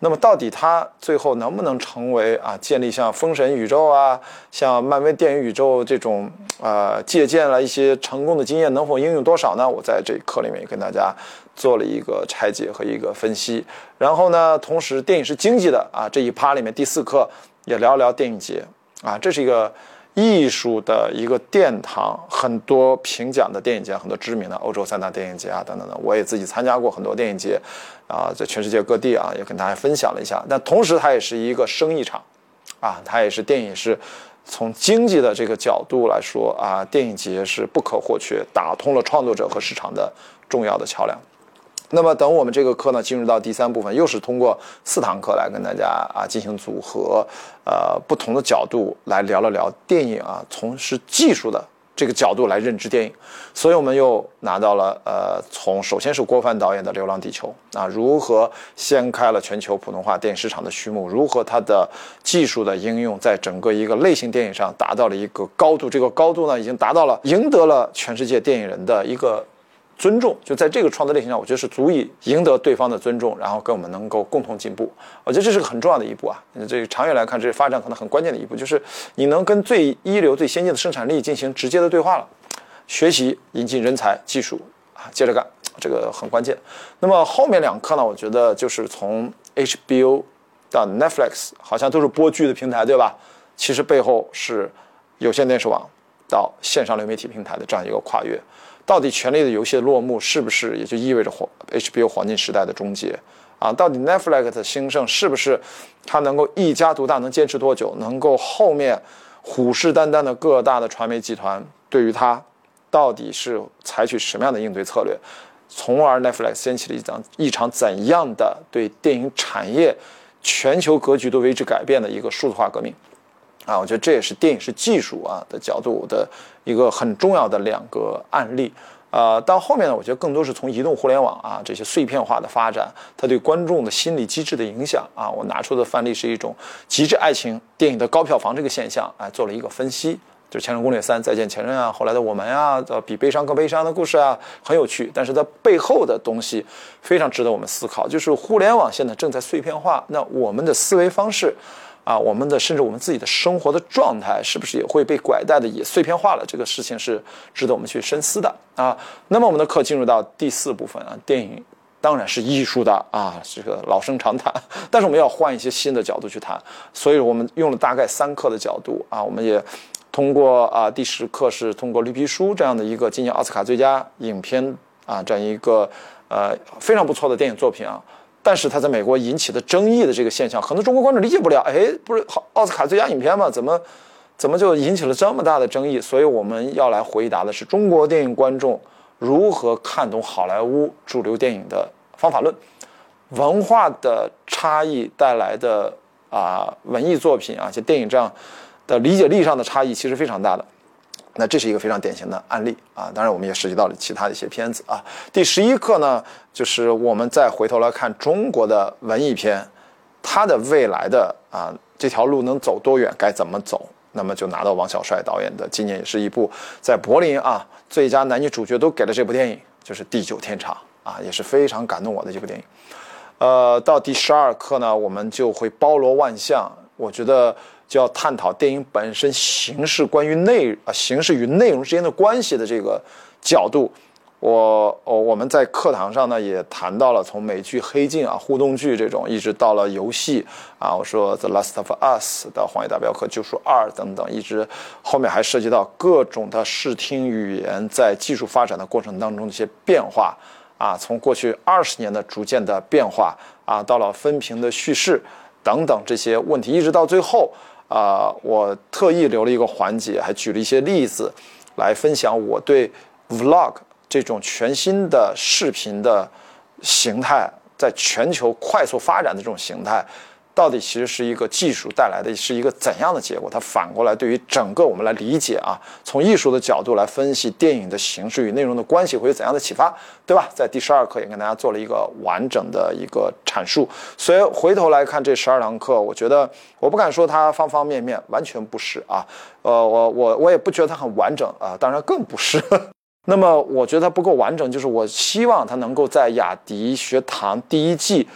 Speaker 1: 那么到底他最后能不能成为啊，建立像封神宇宙啊，像漫威电影宇宙这种啊，借鉴了一些成功的经验，能否应用多少呢？我在这一课里面也跟大家做了一个拆解和一个分析。然后呢，同时电影是经济的啊，这一趴里面第四课也聊聊电影节啊，这是一个。艺术的一个殿堂，很多评奖的电影节，很多知名的欧洲三大电影节啊，等等的，我也自己参加过很多电影节，啊，在全世界各地啊，也跟大家分享了一下。但同时，它也是一个生意场，啊，它也是电影是从经济的这个角度来说啊，电影节是不可或缺，打通了创作者和市场的重要的桥梁。那么，等我们这个课呢进入到第三部分，又是通过四堂课来跟大家啊进行组合，呃，不同的角度来聊了聊电影啊，从是技术的这个角度来认知电影。所以，我们又拿到了呃，从首先是郭帆导演的《流浪地球》啊，如何掀开了全球普通话电影市场的序幕，如何它的技术的应用在整个一个类型电影上达到了一个高度，这个高度呢，已经达到了赢得了全世界电影人的一个。尊重就在这个创作类型上，我觉得是足以赢得对方的尊重，然后跟我们能够共同进步。我觉得这是个很重要的一步啊！这个长远来看，这是发展可能很关键的一步，就是你能跟最一流、最先进的生产力进行直接的对话了，学习、引进人才、技术啊，接着干，这个很关键。那么后面两课呢，我觉得就是从 HBO 到 Netflix，好像都是播剧的平台，对吧？其实背后是有线电视网到线上流媒体平台的这样一个跨越。到底《权力的游戏》的落幕是不是也就意味着黄 HBO 黄金时代的终结啊？到底 Netflix 的兴盛是不是它能够一家独大，能坚持多久？能够后面虎视眈眈的各大的传媒集团对于它到底是采取什么样的应对策略？从而 Netflix 掀起了一场一场怎样的对电影产业全球格局都为之改变的一个数字化革命？啊，我觉得这也是电影是技术啊的角度的一个很重要的两个案例。呃，到后面呢，我觉得更多是从移动互联网啊这些碎片化的发展，它对观众的心理机制的影响啊。我拿出的范例是一种极致爱情电影的高票房这个现象，哎，做了一个分析，就是《前任攻略三》《再见前任》啊，后来的我们啊，呃，比悲伤更悲伤的故事啊，很有趣。但是它背后的东西非常值得我们思考，就是互联网现在正在碎片化，那我们的思维方式。啊，我们的甚至我们自己的生活的状态是不是也会被拐带的也碎片化了？这个事情是值得我们去深思的啊。那么我们的课进入到第四部分啊，电影当然是艺术的啊，这个老生常谈，但是我们要换一些新的角度去谈，所以我们用了大概三课的角度啊，我们也通过啊第十课是通过《绿皮书》这样的一个今年奥斯卡最佳影片啊这样一个呃非常不错的电影作品啊。但是它在美国引起的争议的这个现象，很多中国观众理解不了。哎，不是好奥斯卡最佳影片吗？怎么怎么就引起了这么大的争议？所以我们要来回答的是中国电影观众如何看懂好莱坞主流电影的方法论，文化的差异带来的啊文艺作品啊，且电影这样的理解力上的差异其实非常大的。那这是一个非常典型的案例啊，当然我们也涉及到了其他的一些片子啊。第十一课呢，就是我们再回头来看中国的文艺片，它的未来的啊这条路能走多远，该怎么走？那么就拿到王小帅导演的，今年也是一部在柏林啊最佳男女主角都给了这部电影，就是《地久天长》啊，也是非常感动我的这部电影。呃，到第十二课呢，我们就会包罗万象，我觉得。就要探讨电影本身形式关于内啊形式与内容之间的关系的这个角度，我我我们在课堂上呢也谈到了从美剧《黑镜》啊互动剧这种，一直到了游戏啊，我说《The Last of Us》的《荒野大镖客：救赎二》等等，一直后面还涉及到各种的视听语言在技术发展的过程当中的一些变化啊，从过去二十年的逐渐的变化啊，到了分屏的叙事等等这些问题，一直到最后。啊，我特意留了一个环节，还举了一些例子，来分享我对 vlog 这种全新的视频的形态，在全球快速发展的这种形态。到底其实是一个技术带来的是一个怎样的结果？它反过来对于整个我们来理解啊，从艺术的角度来分析电影的形式与内容的关系会有怎样的启发，对吧？在第十二课也跟大家做了一个完整的一个阐述。所以回头来看这十二堂课，我觉得我不敢说它方方面面完全不是啊，呃，我我我也不觉得它很完整啊，当然更不是。那么我觉得它不够完整，就是我希望它能够在雅迪学堂第一季。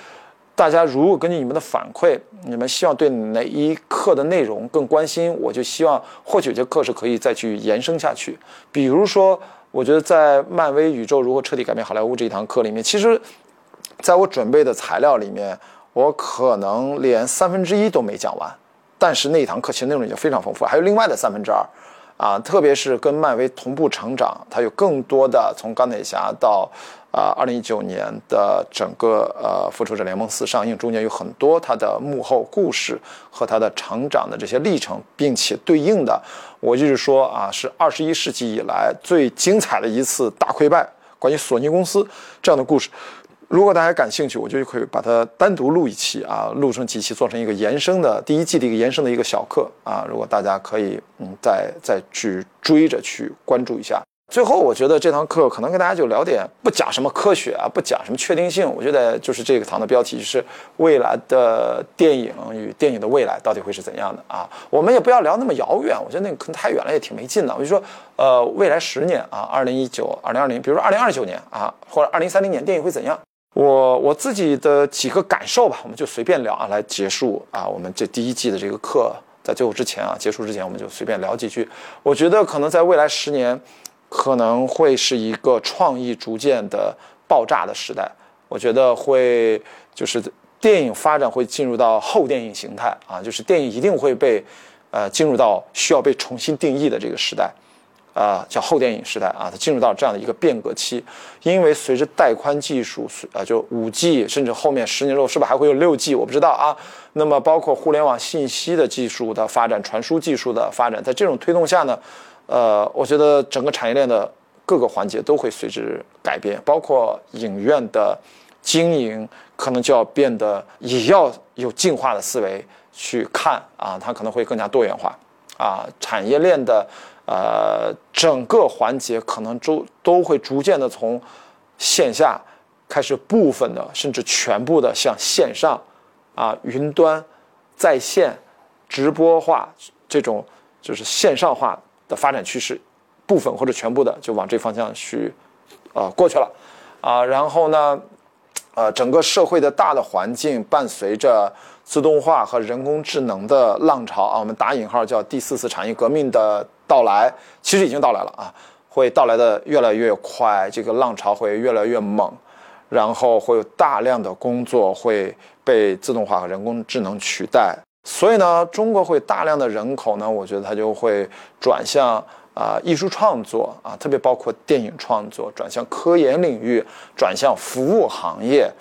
Speaker 1: 大家如果根据你们的反馈，你们希望对哪一课的内容更关心，我就希望或许这课是可以再去延伸下去。比如说，我觉得在漫威宇宙如何彻底改变好莱坞这一堂课里面，其实在我准备的材料里面，我可能连三分之一都没讲完，但是那一堂课其实内容已经非常丰富，还有另外的三分之二。啊，特别是跟漫威同步成长，它有更多的从钢铁侠到啊，二零一九年的整个呃复仇者联盟四上映中间有很多它的幕后故事和它的成长的这些历程，并且对应的，我就是说啊，是二十一世纪以来最精彩的一次大溃败，关于索尼公司这样的故事。如果大家感兴趣，我就可以把它单独录一期啊，录成几期，做成一个延伸的第一季的一个延伸的一个小课啊。如果大家可以嗯，再再去追着去关注一下。最后，我觉得这堂课可能跟大家就聊点不讲什么科学啊，不讲什么确定性。我觉得就是这个堂的标题就是未来的电影与电影的未来到底会是怎样的啊？我们也不要聊那么遥远，我觉得那个可能太远了，也挺没劲的。我就说，呃，未来十年啊，二零一九、二零二零，比如说二零二九年啊，或者二零三零年，电影会怎样？我我自己的几个感受吧，我们就随便聊啊，来结束啊，我们这第一季的这个课，在最后之前啊，结束之前，我们就随便聊几句。我觉得可能在未来十年，可能会是一个创意逐渐的爆炸的时代。我觉得会就是电影发展会进入到后电影形态啊，就是电影一定会被呃进入到需要被重新定义的这个时代。啊，叫后电影时代啊，它进入到这样的一个变革期，因为随着带宽技术，啊，就五 G，甚至后面十年之后是不是还会有六 G，我不知道啊。那么包括互联网信息的技术的发展、传输技术的发展，在这种推动下呢，呃，我觉得整个产业链的各个环节都会随之改变，包括影院的经营可能就要变得也要有进化的思维去看啊，它可能会更加多元化啊，产业链的。呃，整个环节可能都都会逐渐的从线下开始，部分的甚至全部的向线上，啊，云端、在线、直播化这种就是线上化的发展趋势，部分或者全部的就往这方向去，呃，过去了，啊，然后呢，呃，整个社会的大的环境伴随着自动化和人工智能的浪潮啊，我们打引号叫第四次产业革命的到来，其实已经到来了啊，会到来的越来越快，这个浪潮会越来越猛，然后会有大量的工作会被自动化和人工智能取代，所以呢，中国会大量的人口呢，我觉得它就会转向。啊，艺术创作啊，特别包括电影创作，转向科研领域，转向服务行业，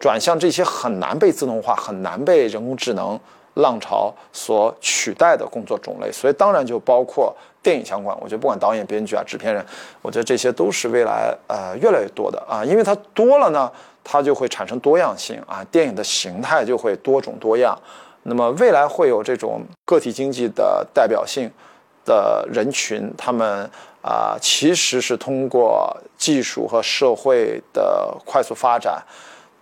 Speaker 1: 转向这些很难被自动化、很难被人工智能浪潮所取代的工作种类。所以，当然就包括电影相关。我觉得，不管导演、编剧啊、制片人，我觉得这些都是未来呃越来越多的啊，因为它多了呢，它就会产生多样性啊，电影的形态就会多种多样。那么，未来会有这种个体经济的代表性。的人群，他们啊，其实是通过技术和社会的快速发展，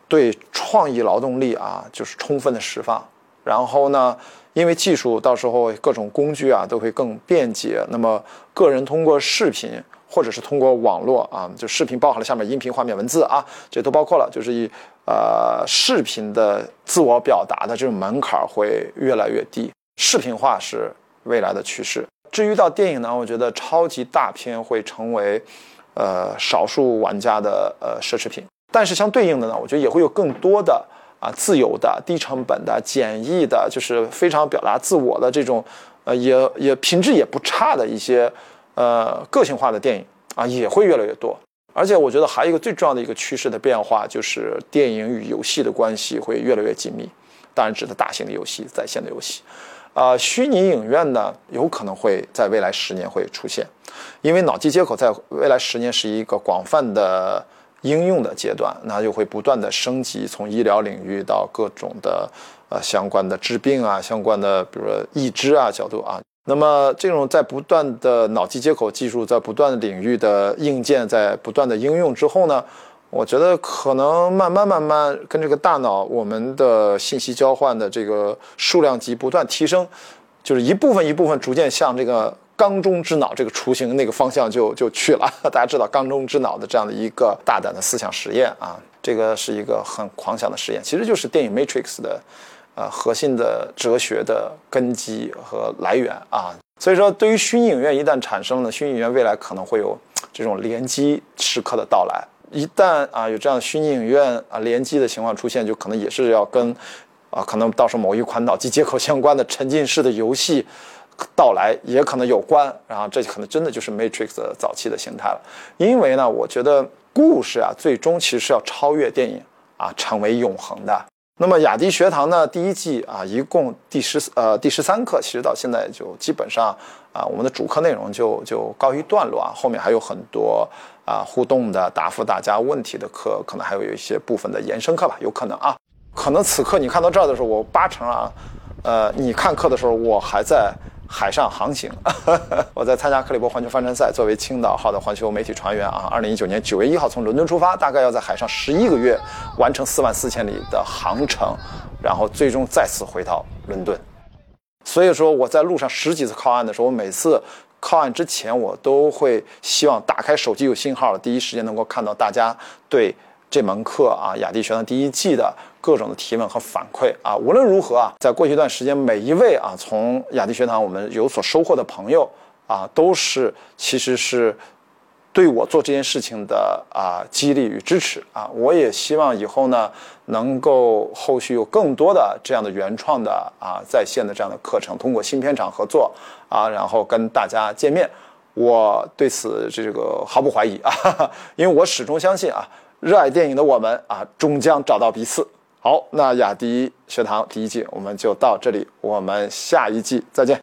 Speaker 1: 对创意劳动力啊，就是充分的释放。然后呢，因为技术到时候各种工具啊都会更便捷，那么个人通过视频或者是通过网络啊，就视频包含了下面音频、画面、文字啊，这都包括了，就是以呃视频的自我表达的这种门槛会越来越低，视频化是未来的趋势。至于到电影呢，我觉得超级大片会成为，呃，少数玩家的呃奢侈品。但是相对应的呢，我觉得也会有更多的啊自由的、低成本的、简易的，就是非常表达自我的这种，呃，也也品质也不差的一些呃个性化的电影啊，也会越来越多。而且我觉得还有一个最重要的一个趋势的变化，就是电影与游戏的关系会越来越紧密。当然，指的大型的游戏、在线的游戏。呃，虚拟影院呢，有可能会在未来十年会出现，因为脑机接口在未来十年是一个广泛的应用的阶段，那就会不断的升级，从医疗领域到各种的呃相关的治病啊，相关的比如说义肢啊角度啊，那么这种在不断的脑机接口技术在不断的领域的硬件在不断的应用之后呢？我觉得可能慢慢慢慢跟这个大脑我们的信息交换的这个数量级不断提升，就是一部分一部分逐渐向这个缸中之脑这个雏形那个方向就就去了。大家知道缸中之脑的这样的一个大胆的思想实验啊，这个是一个很狂想的实验，其实就是电影《Matrix》的呃核心的哲学的根基和来源啊。所以说，对于虚拟影院一旦产生了，虚拟影院未来可能会有这种联机时刻的到来。一旦啊有这样的虚拟影院啊联机的情况出现，就可能也是要跟，啊可能到时候某一款脑机接口相关的沉浸式的游戏到来也可能有关，然后这可能真的就是 Matrix 早期的形态了。因为呢，我觉得故事啊最终其实是要超越电影啊，成为永恒的。那么雅迪学堂呢第一季啊一共第十呃第十三课，其实到现在就基本上啊我们的主课内容就就告一段落啊，后面还有很多。啊，互动的答复大家问题的课，可能还有一些部分的延伸课吧，有可能啊，可能此刻你看到这儿的时候，我八成啊，呃，你看课的时候，我还在海上航行，我在参加克里伯环球帆船赛，作为青岛号的环球媒体船员啊，二零一九年九月一号从伦敦出发，大概要在海上十一个月完成四万四千里的航程，然后最终再次回到伦敦，所以说我在路上十几次靠岸的时候，我每次。靠岸之前，我都会希望打开手机有信号，第一时间能够看到大家对这门课啊雅迪学堂第一季的各种的提问和反馈啊。无论如何啊，在过去一段时间，每一位啊从雅迪学堂我们有所收获的朋友啊，都是其实是。对我做这件事情的啊激励与支持啊，我也希望以后呢能够后续有更多的这样的原创的啊在线的这样的课程，通过新片场合作啊，然后跟大家见面。我对此这个毫不怀疑啊，因为我始终相信啊，热爱电影的我们啊，终将找到彼此。好那雅迪学堂第一季我们就到这里我们下一季再见。